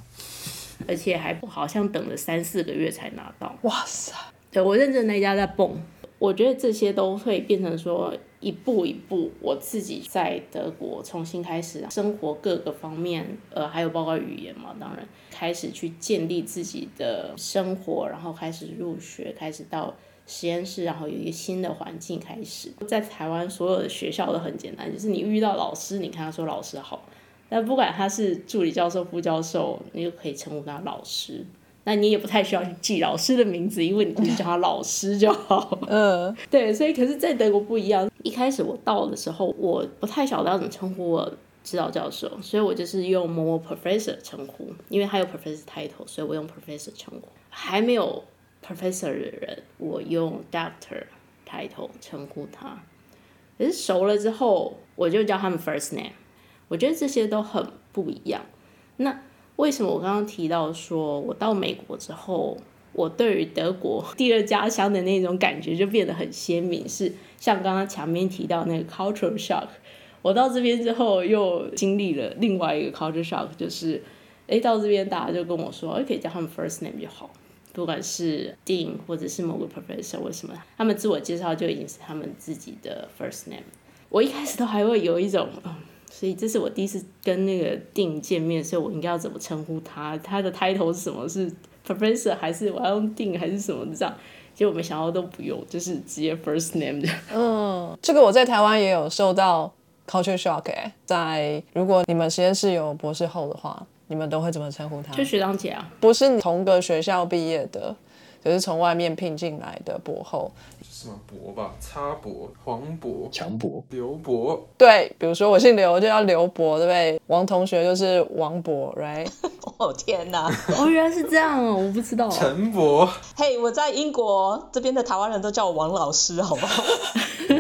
而且还不好像等了三四个月才拿到。哇塞！对我认证那家在蹦，我觉得这些都会变成说一步一步，我自己在德国重新开始生活各个方面，呃，还有包括语言嘛，当然开始去建立自己的生活，然后开始入学，开始到。实验室，然后有一个新的环境开始。在台湾，所有的学校都很简单，就是你遇到老师，你跟他说老师好，但不管他是助理教授、副教授，你就可以称呼他老师。那你也不太需要去记老师的名字，因为你就叫他老师就好。嗯，对，所以可是，在德国不一样。一开始我到的时候，我不太晓得要怎么称呼我指导教授，所以我就是用某某 professor 称呼，因为他有 professor title，所以我用 professor 称呼。还没有 professor 的人，我用 doctor 抬头称呼他。可是熟了之后，我就叫他们 first name。我觉得这些都很不一样。那为什么我刚刚提到说我到美国之后，我对于德国第二家乡的那种感觉就变得很鲜明？是像刚刚前面提到那个 cultural shock。我到这边之后又经历了另外一个 cultural shock，就是哎到这边大家就跟我说，可以叫他们 first name 就好，不管是 dean 或者是某个 professor，为什么他们自我介绍就已经是他们自己的 first name？我一开始都还会有一种。所以这是我第一次跟那个定见面，所以我应该要怎么称呼他？他的 title 是什么？是 professor 还是我要用定还是什么这样？结果没想到都不用，就是直接 first name 的。嗯，这个我在台湾也有受到 culture shock 哎，在如果你们实验室有博士后的话，你们都会怎么称呼他？就学长姐啊，不是同个学校毕业的，就是从外面聘进来的博后。什么博吧，插博、黄博、强博、刘博，对，比如说我姓刘，就叫刘博，对不对？王同学就是王博，right？哦天哪！哦，原来是这样哦，我不知道。陈博，嘿，我在英国这边的台湾人都叫我王老师，好不好？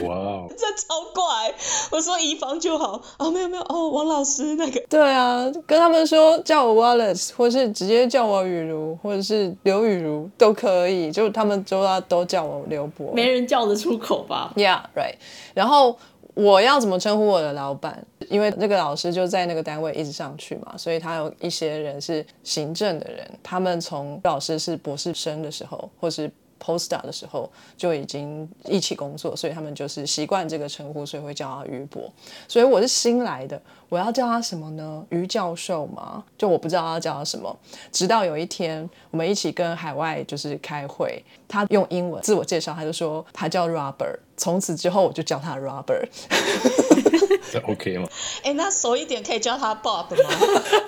哇哦，这超怪！我说移防就好哦，没有没有哦，王老师那个。对啊，跟他们说叫我 Wallace，或是直接叫我雨如，或者是刘雨如都可以，就他们就要都叫我刘博。没人叫得出口吧？Yeah, right。然后我要怎么称呼我的老板？因为那个老师就在那个单位一直上去嘛，所以他有一些人是行政的人，他们从老师是博士生的时候，或是 Poster 的时候就已经一起工作，所以他们就是习惯这个称呼，所以会叫他于博。所以我是新来的，我要叫他什么呢？于教授吗？就我不知道要叫他什么。直到有一天，我们一起跟海外就是开会，他用英文自我介绍，他就说他叫 Robert。从此之后，我就叫他 Robert。这 OK 吗？哎，那熟一点可以叫他 Bob 吗？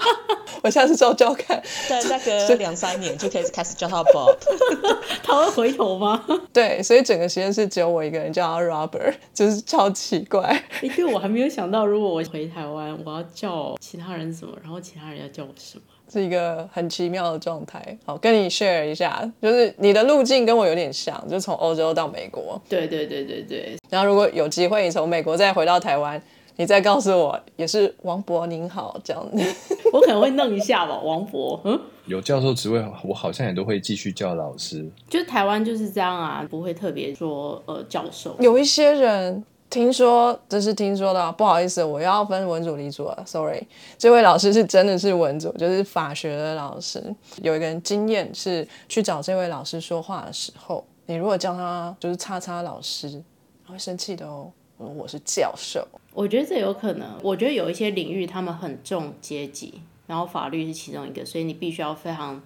我下次照照看。对，再隔两三年就可以开始叫他 Bob。他会回头吗？对，所以整个实验室只有我一个人叫他 Robert，就是超奇怪。因为我还没有想到，如果我回台湾，我要叫其他人什么，然后其他人要叫我什么。是一个很奇妙的状态，好跟你 share 一下，就是你的路径跟我有点像，就从欧洲到美国。对对对对对。然后如果有机会你从美国再回到台湾，你再告诉我，也是王博您好这样子，我可能会弄一下吧，王博。嗯，有教授职位，我好像也都会继续叫老师。就台湾就是这样啊，不会特别说呃教授。有一些人。听说这是听说的，不好意思，我要分文组理组了，sorry。这位老师是真的是文组，就是法学的老师。有一个人经验是去找这位老师说话的时候，你如果叫他就是叉叉老师，他会生气的哦。我是教授，我觉得这有可能。我觉得有一些领域他们很重阶级，然后法律是其中一个，所以你必须要非常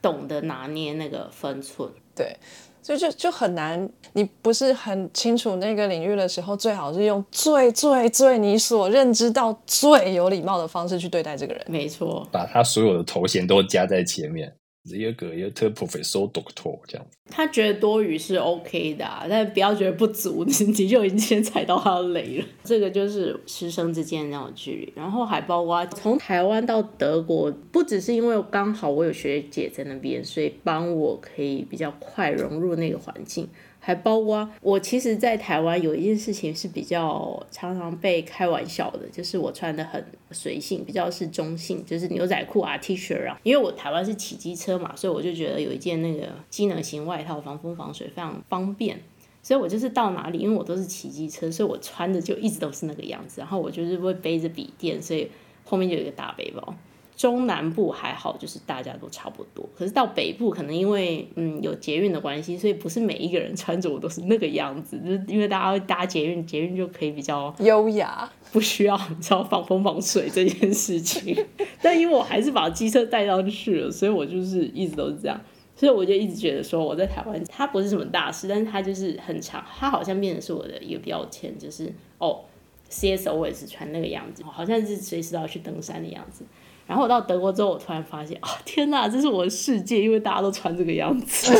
懂得拿捏那个分寸。对。所以就就很难，你不是很清楚那个领域的时候，最好是用最最最你所认知到最有礼貌的方式去对待这个人。没错，把他所有的头衔都加在前面。一个一个特 professor doctor 这样子，他觉得多余是 OK 的，但不要觉得不足，你就已经先踩到他的雷了。这个就是师生之间的那种距离，然后还包括从台湾到德国，不只是因为刚好我有学姐在那边，所以帮我可以比较快融入那个环境。还包括我，其实，在台湾有一件事情是比较常常被开玩笑的，就是我穿的很随性，比较是中性，就是牛仔裤啊、T 恤啊。因为我台湾是骑机车嘛，所以我就觉得有一件那个机能型外套，防风防水非常方便。所以我就是到哪里，因为我都是骑机车，所以我穿的就一直都是那个样子。然后我就是会背着笔电，所以后面就有一个大背包。中南部还好，就是大家都差不多。可是到北部，可能因为嗯有捷运的关系，所以不是每一个人穿着我都是那个样子。就是因为大家会搭捷运，捷运就可以比较优雅，不需要你知道防风防水这件事情。但因为我还是把机车带上去了，所以我就是一直都是这样。所以我就一直觉得说我在台湾，它不是什么大事，但是它就是很长，它好像变成是我的一个标签，就是哦，CSO 我也是穿那个样子，好像是随时都要去登山的样子。然后我到德国之后，我突然发现，啊、天哪，这是我的世界，因为大家都穿这个样子。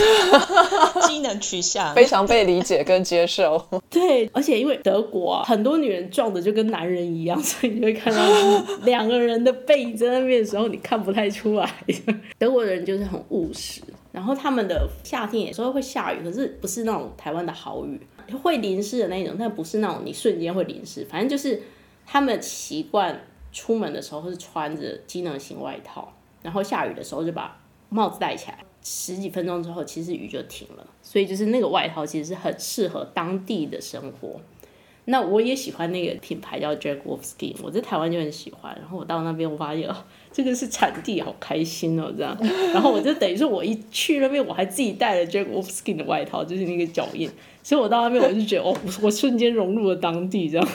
机能取向非常被理解跟接受。对，而且因为德国啊，很多女人壮的就跟男人一样，所以你会看到 两个人的背影在那边的时候，你看不太出来。德国人就是很务实，然后他们的夏天有时候会下雨，可是不是那种台湾的好雨，会淋湿的那种，但不是那种你瞬间会淋湿，反正就是他们习惯出门的时候是穿着机能型外套，然后下雨的时候就把帽子戴起来。十几分钟之后，其实雨就停了，所以就是那个外套其实是很适合当地的生活。那我也喜欢那个品牌叫 Jack Wolfskin，我在台湾就很喜欢。然后我到那边，我发现哦，这个是产地，好开心哦，这样。然后我就等于说，我一去那边，我还自己带了 Jack Wolfskin 的外套，就是那个脚印。所以我到那边，我就觉得哦，我瞬间融入了当地，这样。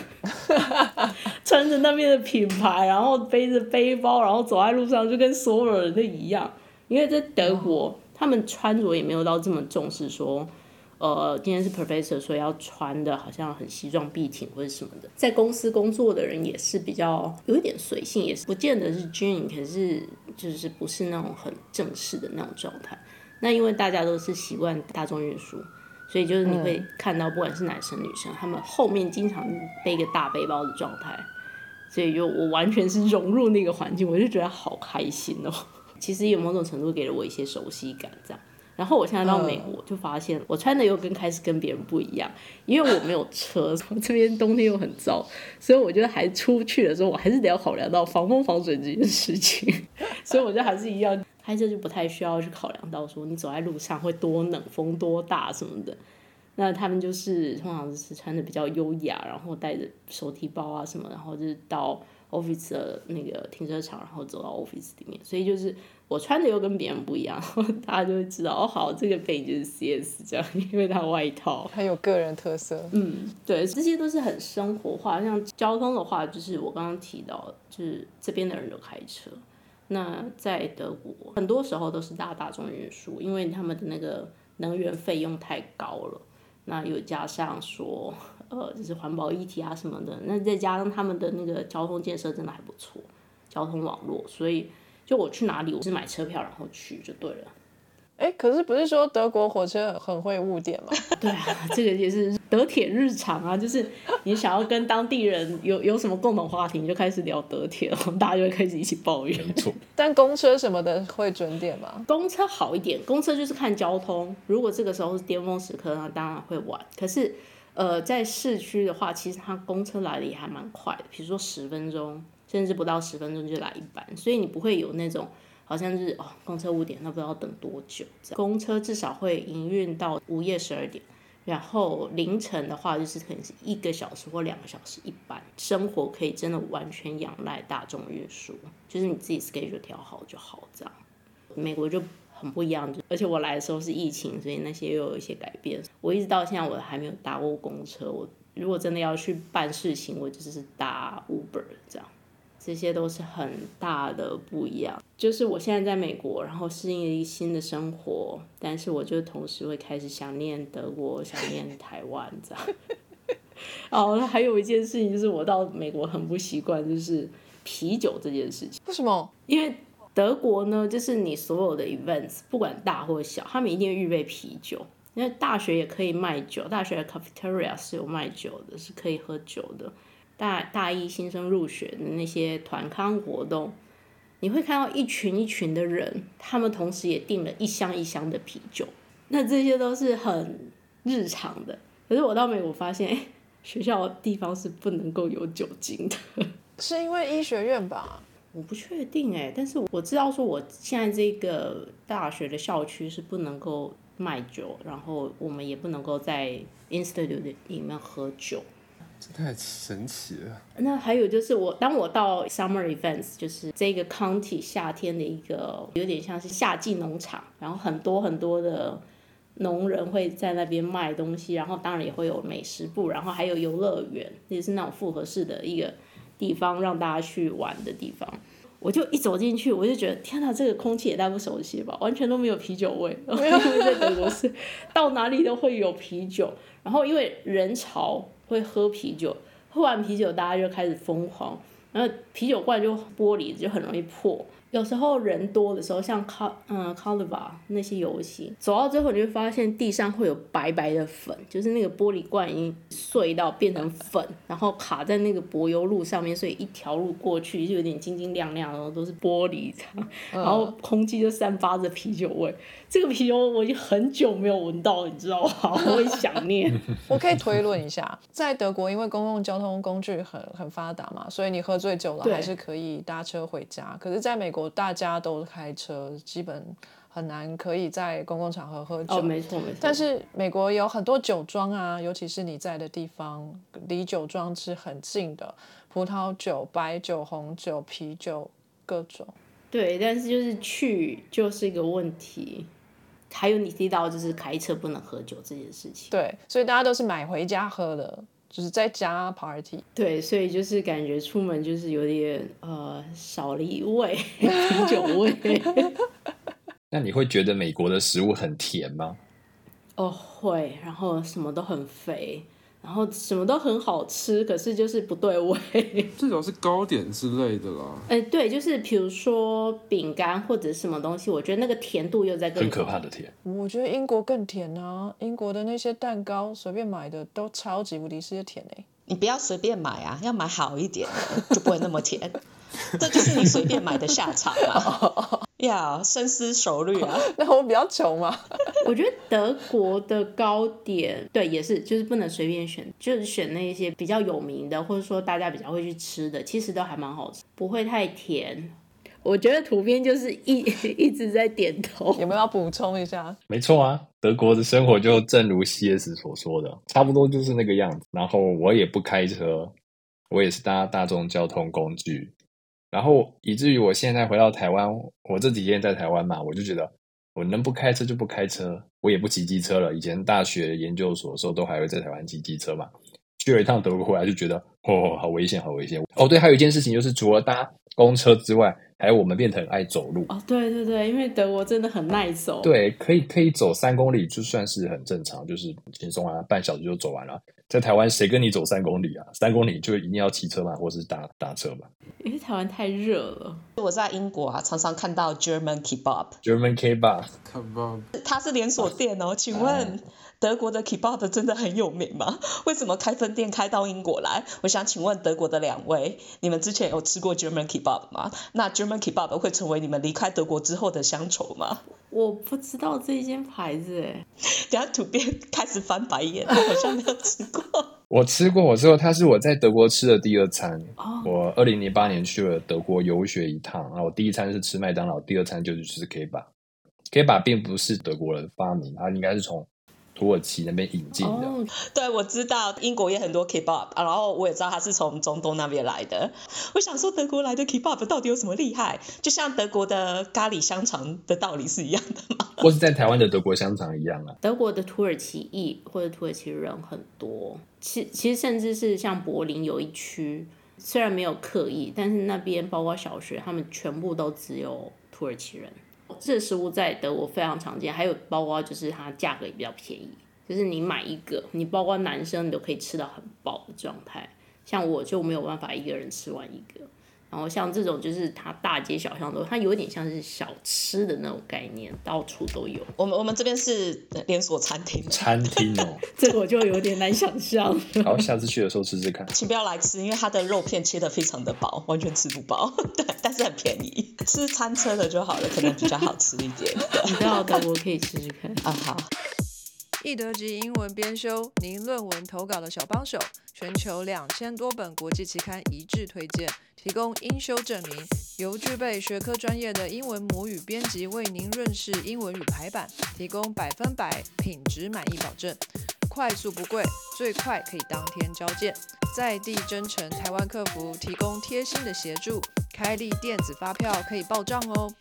穿着那边的品牌，然后背着背包，然后走在路上，就跟所有人都一样。因为在德国，他们穿着也没有到这么重视，说，呃，今天是 professor，所以要穿的好像很西装笔挺或者什么的。在公司工作的人也是比较有一点随性，也是不见得是 jean，可是就是不是那种很正式的那种状态。那因为大家都是习惯大众运输，所以就是你会看到，不管是男生女生，他们后面经常背个大背包的状态。所以就我完全是融入那个环境，我就觉得好开心哦。其实有某种程度给了我一些熟悉感，这样。然后我现在到美国，就发现我穿的又跟开始跟别人不一样，因为我没有车，这边冬天又很燥，所以我觉得还出去的时候，我还是得要考量到防风防水这件事情。所以我觉得还是一样，开车就不太需要去考量到说你走在路上会多冷、风多大什么的。那他们就是通常是穿的比较优雅，然后带着手提包啊什么，然后就是到 office 的那个停车场，然后走到 office 里面，所以就是我穿的又跟别人不一样，大家就会知道哦，好，这个背景就是 CS 这样，因为它外套很有个人特色。嗯，对，这些都是很生活化。像交通的话，就是我刚刚提到，就是这边的人都开车。那在德国，很多时候都是搭大众运输，因为他们的那个能源费用太高了。那又加上说，呃，就是环保议题啊什么的，那再加上他们的那个交通建设真的还不错，交通网络，所以就我去哪里，我是买车票然后去就对了。哎，可是不是说德国火车很会误点吗？对啊，这个也是德铁日常啊，就是你想要跟当地人有有什么共同话题，你就开始聊德铁，然后大家就会开始一起抱怨。没错，但公车什么的会准点吗？公车好一点，公车就是看交通，如果这个时候是巅峰时刻，那当然会晚。可是，呃，在市区的话，其实它公车来的也还蛮快的，比如说十分钟，甚至不到十分钟就来一班，所以你不会有那种。好像是哦，公车五点，那不知道等多久。公车至少会营运到午夜十二点，然后凌晨的话就是可能是一个小时或两个小时一班。生活可以真的完全仰赖大众运输，就是你自己 schedule 调好就好这样。美国就很不一样，而且我来的时候是疫情，所以那些又有一些改变。我一直到现在我还没有搭过公车。我如果真的要去办事情，我就是搭 Uber 这样。这些都是很大的不一样。就是我现在在美国，然后适应了一新的生活，但是我就同时会开始想念德国，想念台湾这样。哦，还有一件事情就是我到美国很不习惯，就是啤酒这件事情。为什么？因为德国呢，就是你所有的 events，不管大或小，他们一定预备啤酒。因为大学也可以卖酒，大学的 cafeteria 是有卖酒的，是可以喝酒的。大大一新生入学的那些团康活动，你会看到一群一群的人，他们同时也订了一箱一箱的啤酒，那这些都是很日常的。可是我到美国发现，哎，学校地方是不能够有酒精的，是因为医学院吧？我不确定哎，但是我知道说我现在这个大学的校区是不能够卖酒，然后我们也不能够在 institute 里面喝酒。这太神奇了。那还有就是我，当我到 summer events，就是这个 county 夏天的一个有点像是夏季农场，然后很多很多的农人会在那边卖东西，然后当然也会有美食部，然后还有游乐园，也是那种复合式的一个地方让大家去玩的地方。我就一走进去，我就觉得天哪，这个空气也太不熟悉吧，完全都没有啤酒味。因为在德国是到哪里都会有啤酒，然后因为人潮。会喝啤酒，喝完啤酒大家就开始疯狂然后啤酒罐就玻璃就很容易破。有时候人多的时候，像考嗯 c o l i v a 那些游戏，走到最后你会发现地上会有白白的粉，就是那个玻璃罐已经碎到变成粉，然后卡在那个柏油路上面，所以一条路过去就有点晶晶亮亮，然后都是玻璃这样，然后空气就散发着啤酒味。这个啤酒我已经很久没有闻到，你知道吗？我会想念。我可以推论一下，在德国，因为公共交通工具很很发达嘛，所以你喝醉酒了还是可以搭车回家。可是，在美国，大家都开车，基本很难可以在公共场合喝酒。哦，没错没错。但是美国有很多酒庄啊，尤其是你在的地方，离酒庄是很近的，葡萄酒、白酒、红酒、啤酒各种。对，但是就是去就是一个问题。还有你提到就是开车不能喝酒这件事情。对，所以大家都是买回家喝的，就是在家 party。对，所以就是感觉出门就是有点呃少了一味啤酒味。那你会觉得美国的食物很甜吗？哦，会，然后什么都很肥，然后什么都很好吃，可是就是不对味。至少是糕点之类的啦。哎，对，就是比如说饼干或者什么东西，我觉得那个甜度又在更很可怕的甜。我觉得英国更甜啊！英国的那些蛋糕随便买的都超级无敌是甜哎、你不要随便买啊，要买好一点的，就不会那么甜。这就是你随便买的下场啊！要深思熟虑啊！那我比较穷嘛。我觉得德国的糕点，对，也是，就是不能随便选，就是选那些比较有名的，或者说大家比较会去吃的，其实都还蛮好吃，不会太甜。我觉得图片就是一一直在点头。有没有要补充一下？没错啊，德国的生活就正如 CS 所说的，差不多就是那个样子。然后我也不开车，我也是搭大众交通工具。然后以至于我现在回到台湾，我这几天在台湾嘛，我就觉得我能不开车就不开车，我也不骑机车了。以前大学研究所的时候都还会在台湾骑机车嘛，去了一趟德国回来就觉得哦，好危险，好危险。哦，对，还有一件事情就是除了搭公车之外，还有我们变得很爱走路。哦，对对对，因为德国真的很耐走。对，可以可以走三公里，就算是很正常，就是轻松啊，半小时就走完了。在台湾，谁跟你走三公里啊？三公里就一定要骑车嘛，或是搭搭车嘛因为台湾太热了。我在英国啊，常常看到 German kebab，？German Kebab。Kebab，它是连锁店哦。请问德国的 kebab 真的很有名吗？为什么开分店开到英国来？我想请问德国的两位，你们之前有吃过 German kebab 吗？那 German kebab 会成为你们离开德国之后的乡愁吗？我不知道这一间牌子哎，等下土鳖开始翻白眼，我好像没有吃过。我吃过，我之后它是我在德国吃的第二餐。哦我二零零八年去了德国游学一趟，然后我第一餐是吃麦当劳，第二餐就是吃 K bar。K bar 并不是德国人发明，它应该是从土耳其那边引进的。哦，对，我知道英国也很多 kebab，啊然后我也知道它是从中东那边来的。我想说，德国来的 kebab 到底有什么厉害？就像德国的咖喱香肠的道理是一样的吗？或是在台湾的德国香肠一样啊。德国的土耳其裔或者土耳其人很多，其其实甚至是像柏林有一区，虽然没有刻意，但是那边包括小学，他们全部都只有土耳其人。这食物在德国非常常见，还有包括就是它价格也比较便宜，就是你买一个，你包括男生你都可以吃到很饱的状态。像我就没有办法一个人吃完一个，然后像这种就是它大街小巷都，它有点像是小吃的那种概念，到处都有。我们我们这边是连锁餐厅，餐厅哦，这个我就有点难想象。好，下次去的时候吃吃看。请不要来吃，因为它的肉片切的非常的薄，完全吃不饱。对，但是很便宜，吃餐车的就好了，可能比较好吃一点。你要的我可以试试看。啊，好。易德级英文编修，您论文投稿的小帮手，全球两千多本国际期刊一致推荐，提供英修证明，由具备学科专业的英文母语编辑为您润饰英文与排版，提供百分百品质满意保证，快速不贵，最快可以当天交件，在地真诚台湾客服提供贴心的协助，开立电子发票可以报账哦。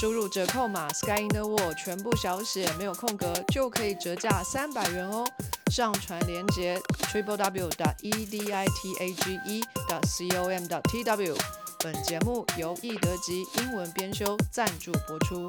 输入折扣码 Sky in the World 全部小写没有空格，就可以折价三百元哦。上传链接 triple w 的 e d i t a g e 的 c o m 的 t w。本节目由易德吉英文编修赞助播出。